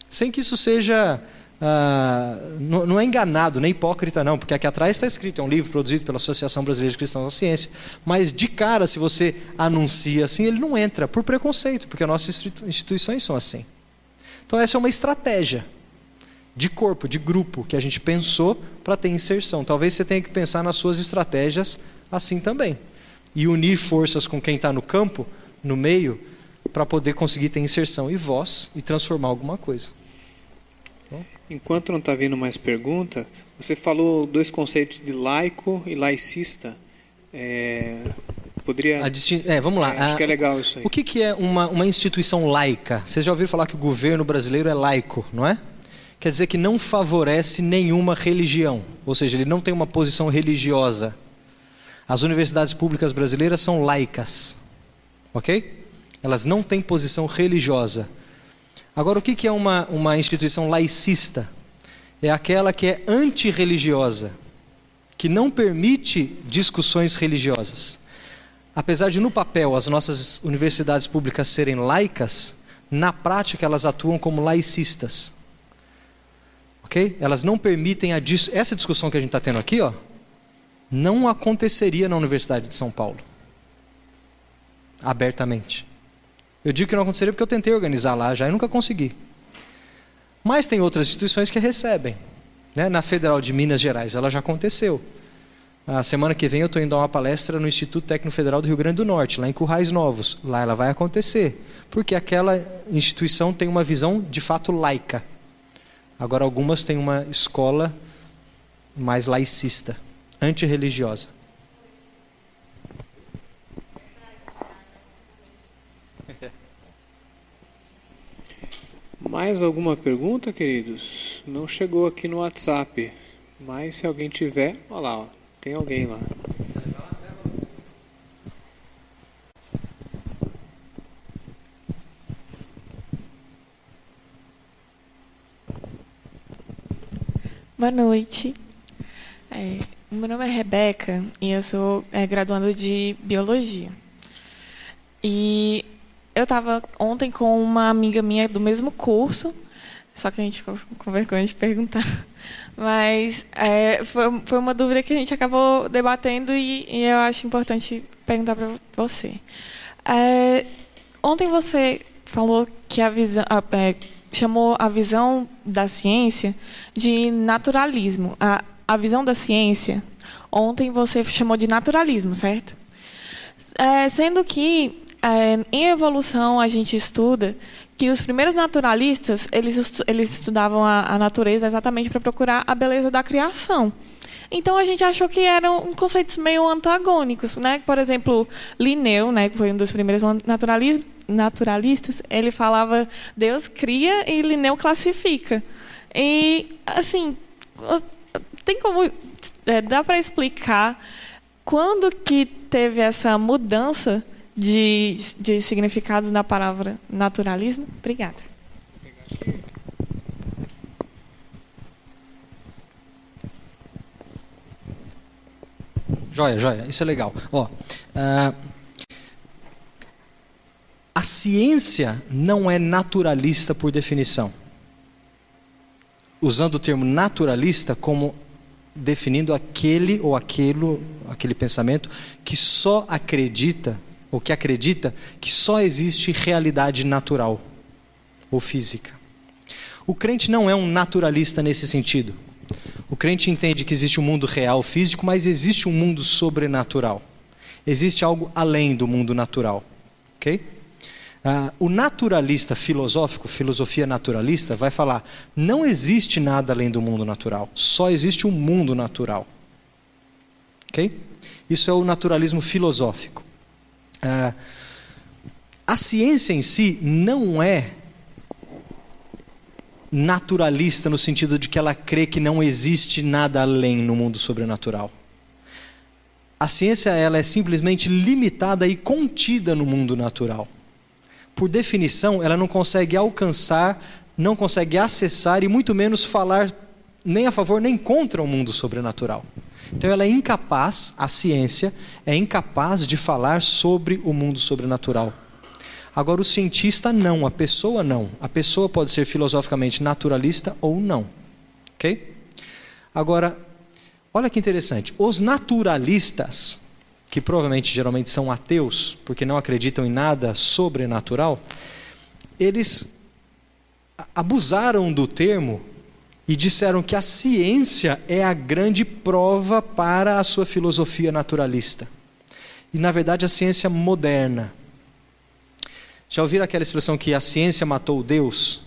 sem que isso seja ah, não, não, é enganado, nem hipócrita, não, porque aqui atrás está escrito, é um livro produzido pela Associação Brasileira de Cristãos na Ciência. Mas de cara, se você anuncia assim, ele não entra, por preconceito, porque as nossas instituições são assim. Então, essa é uma estratégia de corpo, de grupo, que a gente pensou para ter inserção. Talvez você tenha que pensar nas suas estratégias assim também. E unir forças com quem está no campo, no meio, para poder conseguir ter inserção e voz e transformar alguma coisa. Enquanto não está vindo mais pergunta, você falou dois conceitos de laico e laicista. É, poderia. É, vamos lá. É, acho a... que é legal isso aí. O que, que é uma, uma instituição laica? Vocês já ouviram falar que o governo brasileiro é laico, não é? Quer dizer que não favorece nenhuma religião, ou seja, ele não tem uma posição religiosa. As universidades públicas brasileiras são laicas, ok? Elas não têm posição religiosa. Agora, o que é uma, uma instituição laicista? É aquela que é antirreligiosa, que não permite discussões religiosas. Apesar de, no papel, as nossas universidades públicas serem laicas, na prática elas atuam como laicistas. Ok? Elas não permitem a dis... essa discussão que a gente está tendo aqui, ó, não aconteceria na Universidade de São Paulo, abertamente. Eu digo que não aconteceria porque eu tentei organizar lá já e nunca consegui. Mas tem outras instituições que recebem. Né? Na Federal de Minas Gerais, ela já aconteceu. A semana que vem eu estou indo dar uma palestra no Instituto Técnico Federal do Rio Grande do Norte, lá em Currais Novos. Lá ela vai acontecer. Porque aquela instituição tem uma visão de fato laica. Agora, algumas têm uma escola mais laicista, antirreligiosa. Mais alguma pergunta, queridos? Não chegou aqui no WhatsApp, mas se alguém tiver, olha lá, ó, tem alguém lá. Boa noite. É, meu nome é Rebeca e eu sou é, graduanda de Biologia. E eu estava ontem com uma amiga minha do mesmo curso, só que a gente ficou com vergonha de perguntar. Mas é, foi, foi uma dúvida que a gente acabou debatendo e, e eu acho importante perguntar para você. É, ontem você falou que a visão, é, chamou a visão da ciência de naturalismo. A, a visão da ciência, ontem você chamou de naturalismo, certo? É, sendo que é, em evolução a gente estuda que os primeiros naturalistas eles, eles estudavam a, a natureza exatamente para procurar a beleza da criação. Então a gente achou que eram conceitos meio antagônicos, né? Por exemplo, Linneu, né, que foi um dos primeiros naturalistas, ele falava Deus cria e Linneu classifica. E assim, tem como é, dá para explicar quando que teve essa mudança de, de significado na palavra naturalismo? Obrigada. Joia, joia, isso é legal. Ó, uh, a ciência não é naturalista por definição. Usando o termo naturalista como definindo aquele ou aquilo, aquele pensamento que só acredita ou que acredita que só existe realidade natural ou física. O crente não é um naturalista nesse sentido. O crente entende que existe um mundo real físico, mas existe um mundo sobrenatural. Existe algo além do mundo natural. Ok? Ah, o naturalista filosófico, filosofia naturalista, vai falar: não existe nada além do mundo natural, só existe um mundo natural. Ok? Isso é o naturalismo filosófico. Ah, a ciência em si não é naturalista no sentido de que ela crê que não existe nada além no mundo sobrenatural. A ciência ela é simplesmente limitada e contida no mundo natural. Por definição, ela não consegue alcançar, não consegue acessar e muito menos falar nem a favor nem contra o mundo sobrenatural. Então ela é incapaz, a ciência é incapaz de falar sobre o mundo sobrenatural. Agora, o cientista não, a pessoa não. A pessoa pode ser filosoficamente naturalista ou não. Ok? Agora, olha que interessante. Os naturalistas, que provavelmente geralmente são ateus, porque não acreditam em nada sobrenatural, eles abusaram do termo e disseram que a ciência é a grande prova para a sua filosofia naturalista. E, na verdade, a ciência moderna já ouviram aquela expressão que a ciência matou Deus?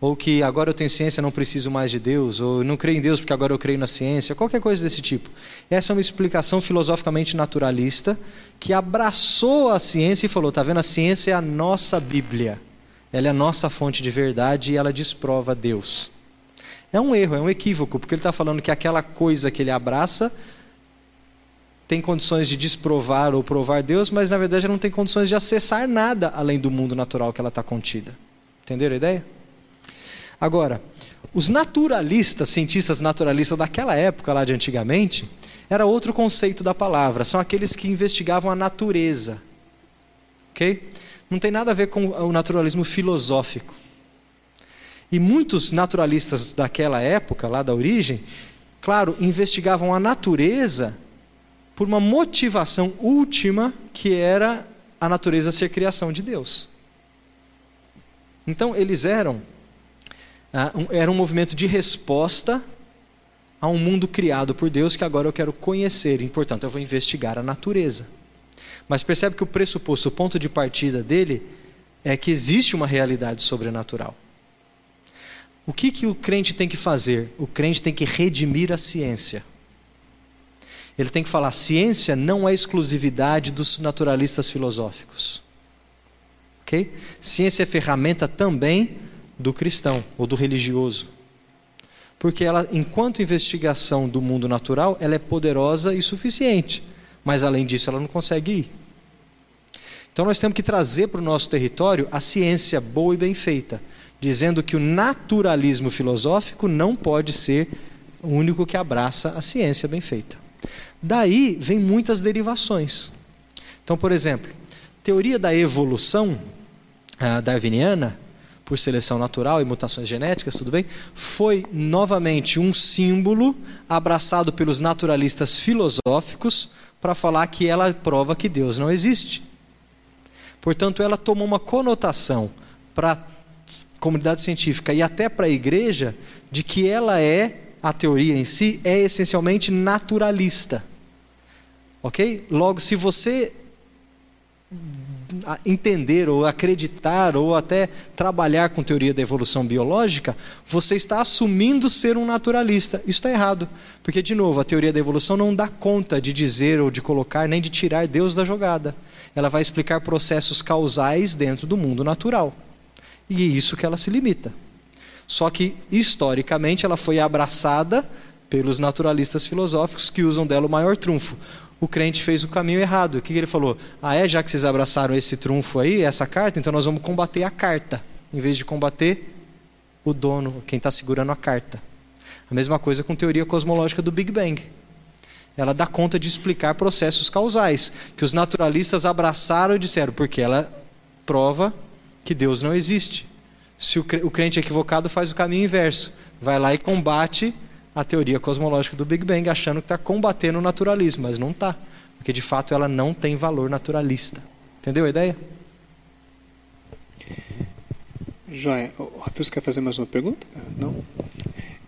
Ou que agora eu tenho ciência, não preciso mais de Deus? Ou não creio em Deus porque agora eu creio na ciência? Qualquer coisa desse tipo. Essa é uma explicação filosoficamente naturalista que abraçou a ciência e falou: está vendo? A ciência é a nossa Bíblia. Ela é a nossa fonte de verdade e ela desprova Deus. É um erro, é um equívoco, porque ele está falando que aquela coisa que ele abraça tem condições de desprovar ou provar Deus, mas na verdade ela não tem condições de acessar nada além do mundo natural que ela está contida. Entenderam a ideia? Agora, os naturalistas, cientistas naturalistas daquela época lá de antigamente, era outro conceito da palavra. São aqueles que investigavam a natureza. Ok? Não tem nada a ver com o naturalismo filosófico. E muitos naturalistas daquela época, lá da origem, claro, investigavam a natureza por uma motivação última que era a natureza ser criação de Deus. Então eles eram era um movimento de resposta a um mundo criado por Deus que agora eu quero conhecer, e portanto eu vou investigar a natureza. Mas percebe que o pressuposto, o ponto de partida dele é que existe uma realidade sobrenatural. O que, que o crente tem que fazer? O crente tem que redimir a ciência. Ele tem que falar: ciência não é exclusividade dos naturalistas filosóficos. Ok? Ciência é ferramenta também do cristão ou do religioso. Porque ela, enquanto investigação do mundo natural, ela é poderosa e suficiente. Mas além disso, ela não consegue ir. Então nós temos que trazer para o nosso território a ciência boa e bem feita, dizendo que o naturalismo filosófico não pode ser o único que abraça a ciência bem feita. Daí vem muitas derivações. Então, por exemplo, teoria da evolução uh, darwiniana, por seleção natural e mutações genéticas, tudo bem? Foi novamente um símbolo abraçado pelos naturalistas filosóficos para falar que ela prova que Deus não existe. Portanto, ela tomou uma conotação para a comunidade científica e até para a igreja de que ela é a teoria em si é essencialmente naturalista. Ok? Logo, se você entender ou acreditar ou até trabalhar com teoria da evolução biológica, você está assumindo ser um naturalista. Isso está errado, porque de novo a teoria da evolução não dá conta de dizer ou de colocar nem de tirar Deus da jogada. Ela vai explicar processos causais dentro do mundo natural e é isso que ela se limita. Só que, historicamente, ela foi abraçada pelos naturalistas filosóficos que usam dela o maior trunfo. O crente fez o caminho errado. O que ele falou? Ah, é? Já que vocês abraçaram esse trunfo aí, essa carta, então nós vamos combater a carta, em vez de combater o dono, quem está segurando a carta. A mesma coisa com a teoria cosmológica do Big Bang. Ela dá conta de explicar processos causais, que os naturalistas abraçaram e disseram, porque ela prova que Deus não existe. Se o crente equivocado faz o caminho inverso, vai lá e combate a teoria cosmológica do Big Bang, achando que está combatendo o naturalismo, mas não está, porque de fato ela não tem valor naturalista. Entendeu a ideia? Joia. O Rafael quer fazer mais uma pergunta? Não?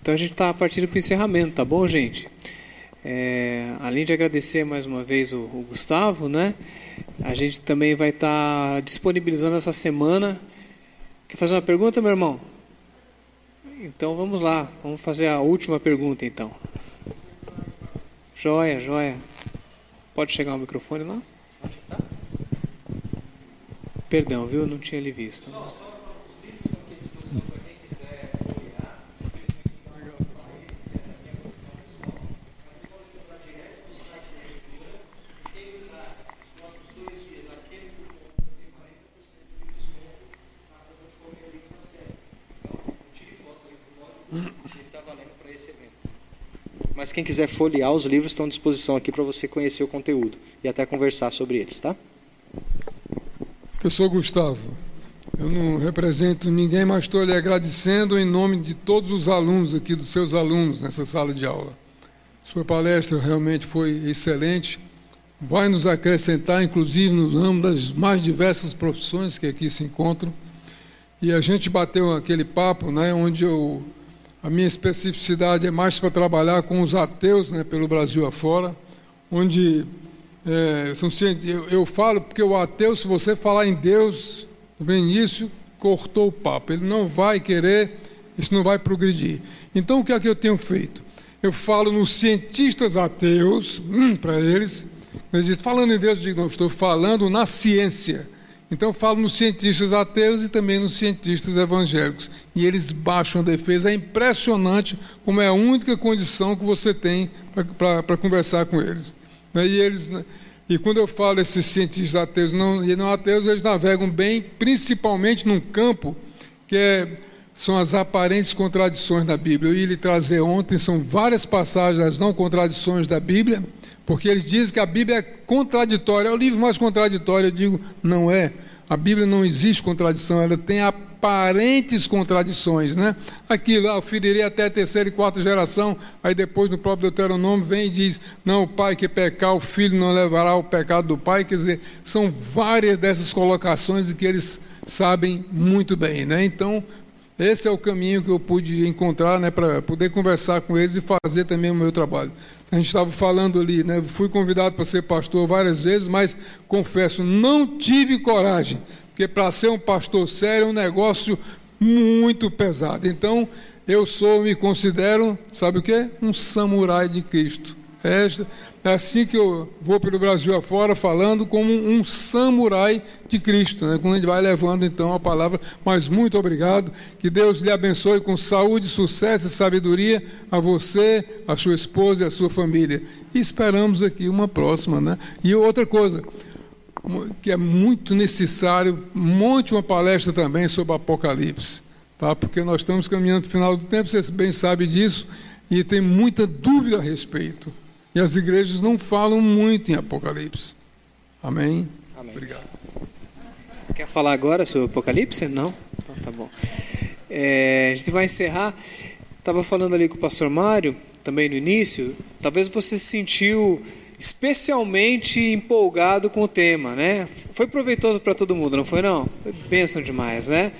Então a gente está partindo para o encerramento, tá bom, gente? É, além de agradecer mais uma vez o, o, Gustavo, né? A gente também vai estar tá disponibilizando essa semana. Quer fazer uma pergunta, meu irmão? Então vamos lá, vamos fazer a última pergunta então. Joia, joia. Pode chegar o microfone lá? Perdão, viu? Não tinha lhe visto. Mas quem quiser folhear, os livros estão à disposição aqui para você conhecer o conteúdo e até conversar sobre eles, tá? Professor Gustavo, eu não represento ninguém, mas estou lhe agradecendo em nome de todos os alunos aqui, dos seus alunos nessa sala de aula. Sua palestra realmente foi excelente, vai nos acrescentar, inclusive, no ramo das mais diversas profissões que aqui se encontram. E a gente bateu aquele papo, né, onde eu a minha especificidade é mais para trabalhar com os ateus né, pelo Brasil afora, onde é, são, eu, eu falo porque o ateu, se você falar em Deus, no início, cortou o papo. Ele não vai querer, isso não vai progredir. Então, o que é que eu tenho feito? Eu falo nos cientistas ateus, hum, para eles, eles dizem, falando em Deus, eu digo, não, estou falando na ciência. Então eu falo nos cientistas ateus e também nos cientistas evangélicos. E eles baixam a defesa. É impressionante como é a única condição que você tem para conversar com eles. Né, e eles. E quando eu falo esses cientistas ateus não, e não ateus, eles navegam bem, principalmente num campo que é, são as aparentes contradições da Bíblia. Eu ia lhe trazer ontem, são várias passagens das não contradições da Bíblia, porque eles dizem que a Bíblia é contraditória. É o livro mais contraditório. Eu digo, não é. A Bíblia não existe contradição, ela tem aparentes contradições, né? Aquilo, ah, ferirei até a terceira e quarta geração, aí depois no próprio Deuteronômio vem e diz, não, o pai que pecar, o filho não levará o pecado do pai, quer dizer, são várias dessas colocações que eles sabem muito bem, né? Então, esse é o caminho que eu pude encontrar, né, para poder conversar com eles e fazer também o meu trabalho. A gente estava falando ali, né? Fui convidado para ser pastor várias vezes, mas confesso, não tive coragem, porque para ser um pastor sério é um negócio muito pesado. Então, eu sou, me considero, sabe o que? Um samurai de Cristo. É, é assim que eu vou pelo Brasil afora falando como um samurai de Cristo, né? quando a gente vai levando então a palavra. Mas muito obrigado, que Deus lhe abençoe com saúde, sucesso e sabedoria a você, a sua esposa e a sua família. E esperamos aqui uma próxima, né? E outra coisa que é muito necessário, monte uma palestra também sobre Apocalipse, tá? Porque nós estamos caminhando para o final do tempo, você bem sabe disso, e tem muita dúvida a respeito. E as igrejas não falam muito em Apocalipse. Amém? Amém. Obrigado. Quer falar agora sobre Apocalipse? Não? Então tá bom. É, a gente vai encerrar. Estava falando ali com o pastor Mário, também no início. Talvez você se sentiu especialmente empolgado com o tema, né? Foi proveitoso para todo mundo, não foi não? Bênção demais, né?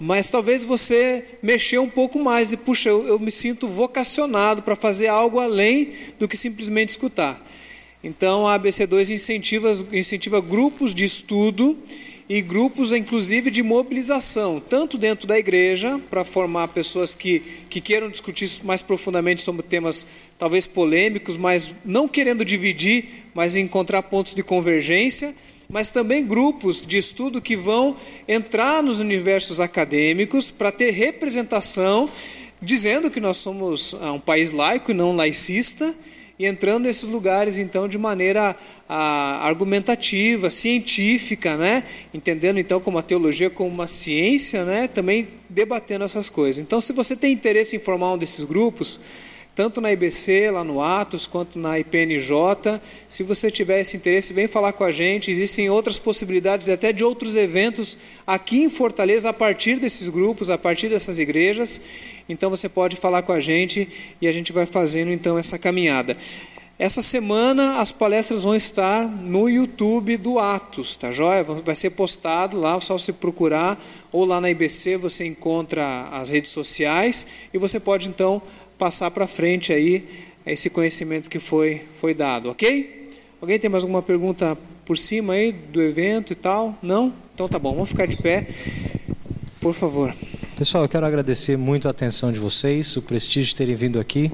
Mas talvez você mexeu um pouco mais e puxa, eu, eu me sinto vocacionado para fazer algo além do que simplesmente escutar. Então a ABC2 incentiva, incentiva grupos de estudo e grupos, inclusive, de mobilização, tanto dentro da igreja, para formar pessoas que, que queiram discutir mais profundamente sobre temas talvez polêmicos, mas não querendo dividir, mas encontrar pontos de convergência mas também grupos de estudo que vão entrar nos universos acadêmicos para ter representação, dizendo que nós somos ah, um país laico e não laicista, e entrando nesses lugares então de maneira ah, argumentativa, científica, né? entendendo então como a teologia como uma ciência, né? também debatendo essas coisas. Então, se você tem interesse em formar um desses grupos, tanto na IBC, lá no Atos, quanto na IPNJ. Se você tiver esse interesse, vem falar com a gente. Existem outras possibilidades, até de outros eventos aqui em Fortaleza, a partir desses grupos, a partir dessas igrejas. Então você pode falar com a gente e a gente vai fazendo então essa caminhada. Essa semana as palestras vão estar no YouTube do Atos, tá joia? Vai ser postado lá, só você procurar, ou lá na IBC você encontra as redes sociais e você pode então passar para frente aí esse conhecimento que foi, foi dado, ok? Alguém tem mais alguma pergunta por cima aí do evento e tal? Não? Então tá bom, vamos ficar de pé, por favor. Pessoal, eu quero agradecer muito a atenção de vocês, o prestígio de terem vindo aqui.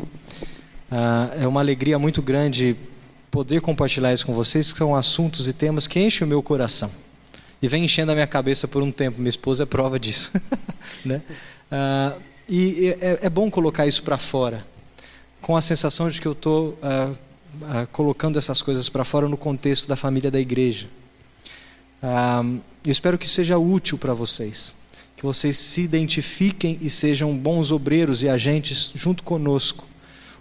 Ah, é uma alegria muito grande poder compartilhar isso com vocês, que são assuntos e temas que enchem o meu coração. E vem enchendo a minha cabeça por um tempo. Minha esposa é prova disso. né? Ah, e é, é, bom colocar isso para fora, com a sensação de que eu estou ah, ah, colocando essas coisas para fora no contexto da família da igreja. Ah, eu espero que seja útil para vocês, que vocês se identifiquem e sejam bons obreiros e agentes junto conosco.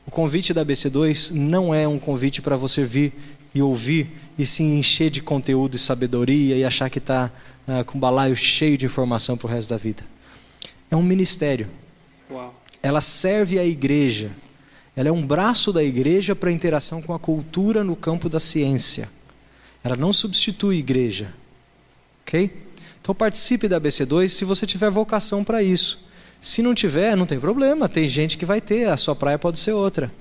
O convite da BC2 não é um convite para você vir e ouvir e se encher de conteúdo e sabedoria e achar que está com balaio cheio de informação para o resto da vida. É um ministério. Ela serve à igreja. Ela é um braço da igreja para a interação com a cultura no campo da ciência. Ela não substitui igreja. Ok? Então participe da BC2 se você tiver vocação para isso. Se não tiver, não tem problema, tem gente que vai ter, a sua praia pode ser outra.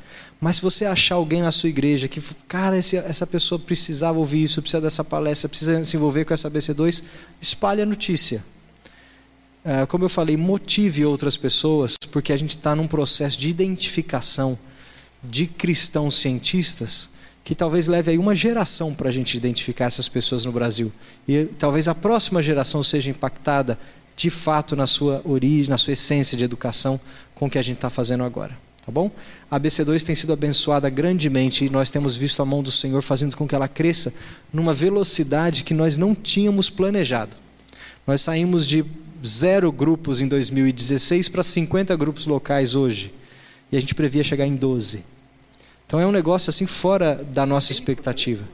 Mas se você achar alguém na sua igreja que, cara, esse, essa pessoa precisava ouvir isso, precisa dessa palestra, precisa se envolver com essa BC2, espalhe a notícia. É, como eu falei, motive outras pessoas, porque a gente está num processo de identificação de cristãos cientistas que talvez leve aí uma geração para a gente identificar essas pessoas no Brasil. E talvez a próxima geração seja impactada de fato na sua origem, na sua essência de educação com o que a gente está fazendo agora. Tá bom? A ABC2 tem sido abençoada grandemente e nós temos visto a mão do Senhor fazendo com que ela cresça numa velocidade que nós não tínhamos planejado. Nós saímos de zero grupos em 2016 para 50 grupos locais hoje. E a gente previa chegar em 12. Então é um negócio assim fora da nossa expectativa.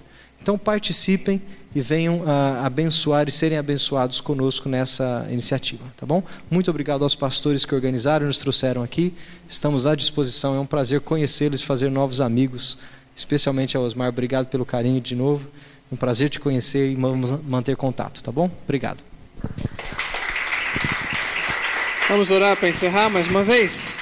Então participem e venham uh, abençoar e serem abençoados conosco nessa iniciativa, tá bom? Muito obrigado aos pastores que organizaram e nos trouxeram aqui. Estamos à disposição, é um prazer conhecê-los e fazer novos amigos, especialmente ao Osmar. Obrigado pelo carinho de novo. Um prazer te conhecer e vamos manter contato, tá bom? Obrigado. Vamos orar para encerrar mais uma vez?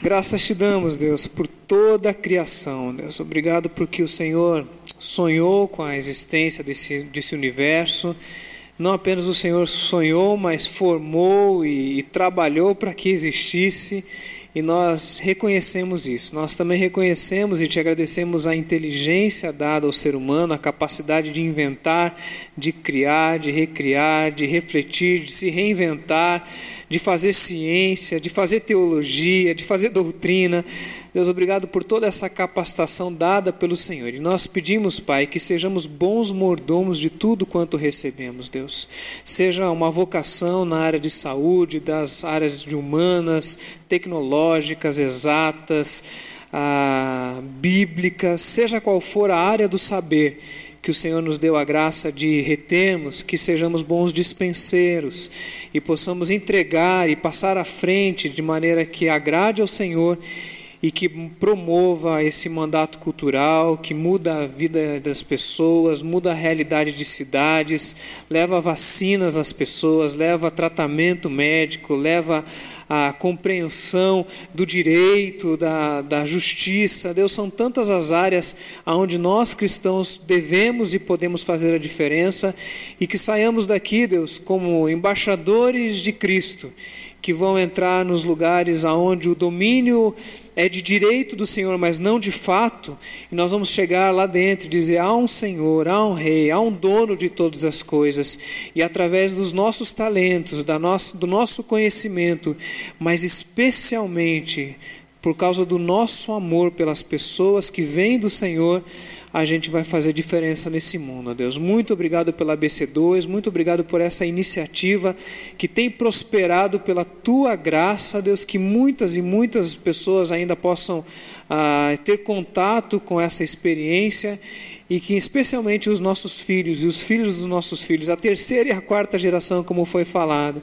Graças te damos, Deus, por toda a criação, Deus. Obrigado porque o Senhor sonhou com a existência desse, desse universo. Não apenas o Senhor sonhou, mas formou e, e trabalhou para que existisse e nós reconhecemos isso. Nós também reconhecemos e te agradecemos a inteligência dada ao ser humano, a capacidade de inventar, de criar, de recriar, de refletir, de se reinventar, de fazer ciência, de fazer teologia, de fazer doutrina. Deus, obrigado por toda essa capacitação dada pelo Senhor. E nós pedimos, Pai, que sejamos bons mordomos de tudo quanto recebemos, Deus. Seja uma vocação na área de saúde, das áreas de humanas, tecnológicas, exatas, ah, bíblicas, seja qual for a área do saber que o Senhor nos deu a graça de retermos, que sejamos bons dispenseiros e possamos entregar e passar à frente de maneira que agrade ao Senhor e que promova esse mandato cultural, que muda a vida das pessoas, muda a realidade de cidades, leva vacinas às pessoas, leva tratamento médico, leva a compreensão do direito, da, da justiça. Deus, são tantas as áreas onde nós cristãos devemos e podemos fazer a diferença e que saiamos daqui, Deus, como embaixadores de Cristo que vão entrar nos lugares aonde o domínio é de direito do Senhor, mas não de fato, e nós vamos chegar lá dentro e dizer: há um Senhor, há um Rei, há um dono de todas as coisas, e através dos nossos talentos, da nossa, do nosso conhecimento, mas especialmente por causa do nosso amor pelas pessoas que vêm do Senhor, a gente vai fazer diferença nesse mundo, Deus. Muito obrigado pela BC2, muito obrigado por essa iniciativa que tem prosperado pela tua graça, Deus, que muitas e muitas pessoas ainda possam ah, ter contato com essa experiência e que especialmente os nossos filhos e os filhos dos nossos filhos, a terceira e a quarta geração, como foi falado,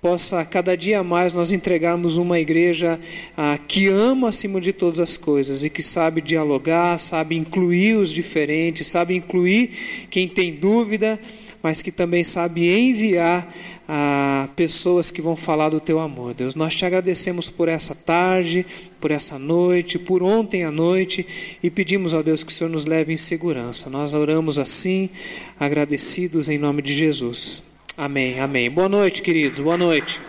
possa cada dia mais nós entregarmos uma igreja ah, que ama acima de todas as coisas e que sabe dialogar, sabe incluir os diferentes, sabe incluir quem tem dúvida, mas que também sabe enviar ah, pessoas que vão falar do teu amor, Deus. Nós te agradecemos por essa tarde, por essa noite, por ontem à noite e pedimos ao Deus que o Senhor nos leve em segurança. Nós oramos assim, agradecidos em nome de Jesus. Amém, amém. Boa noite, queridos, boa noite.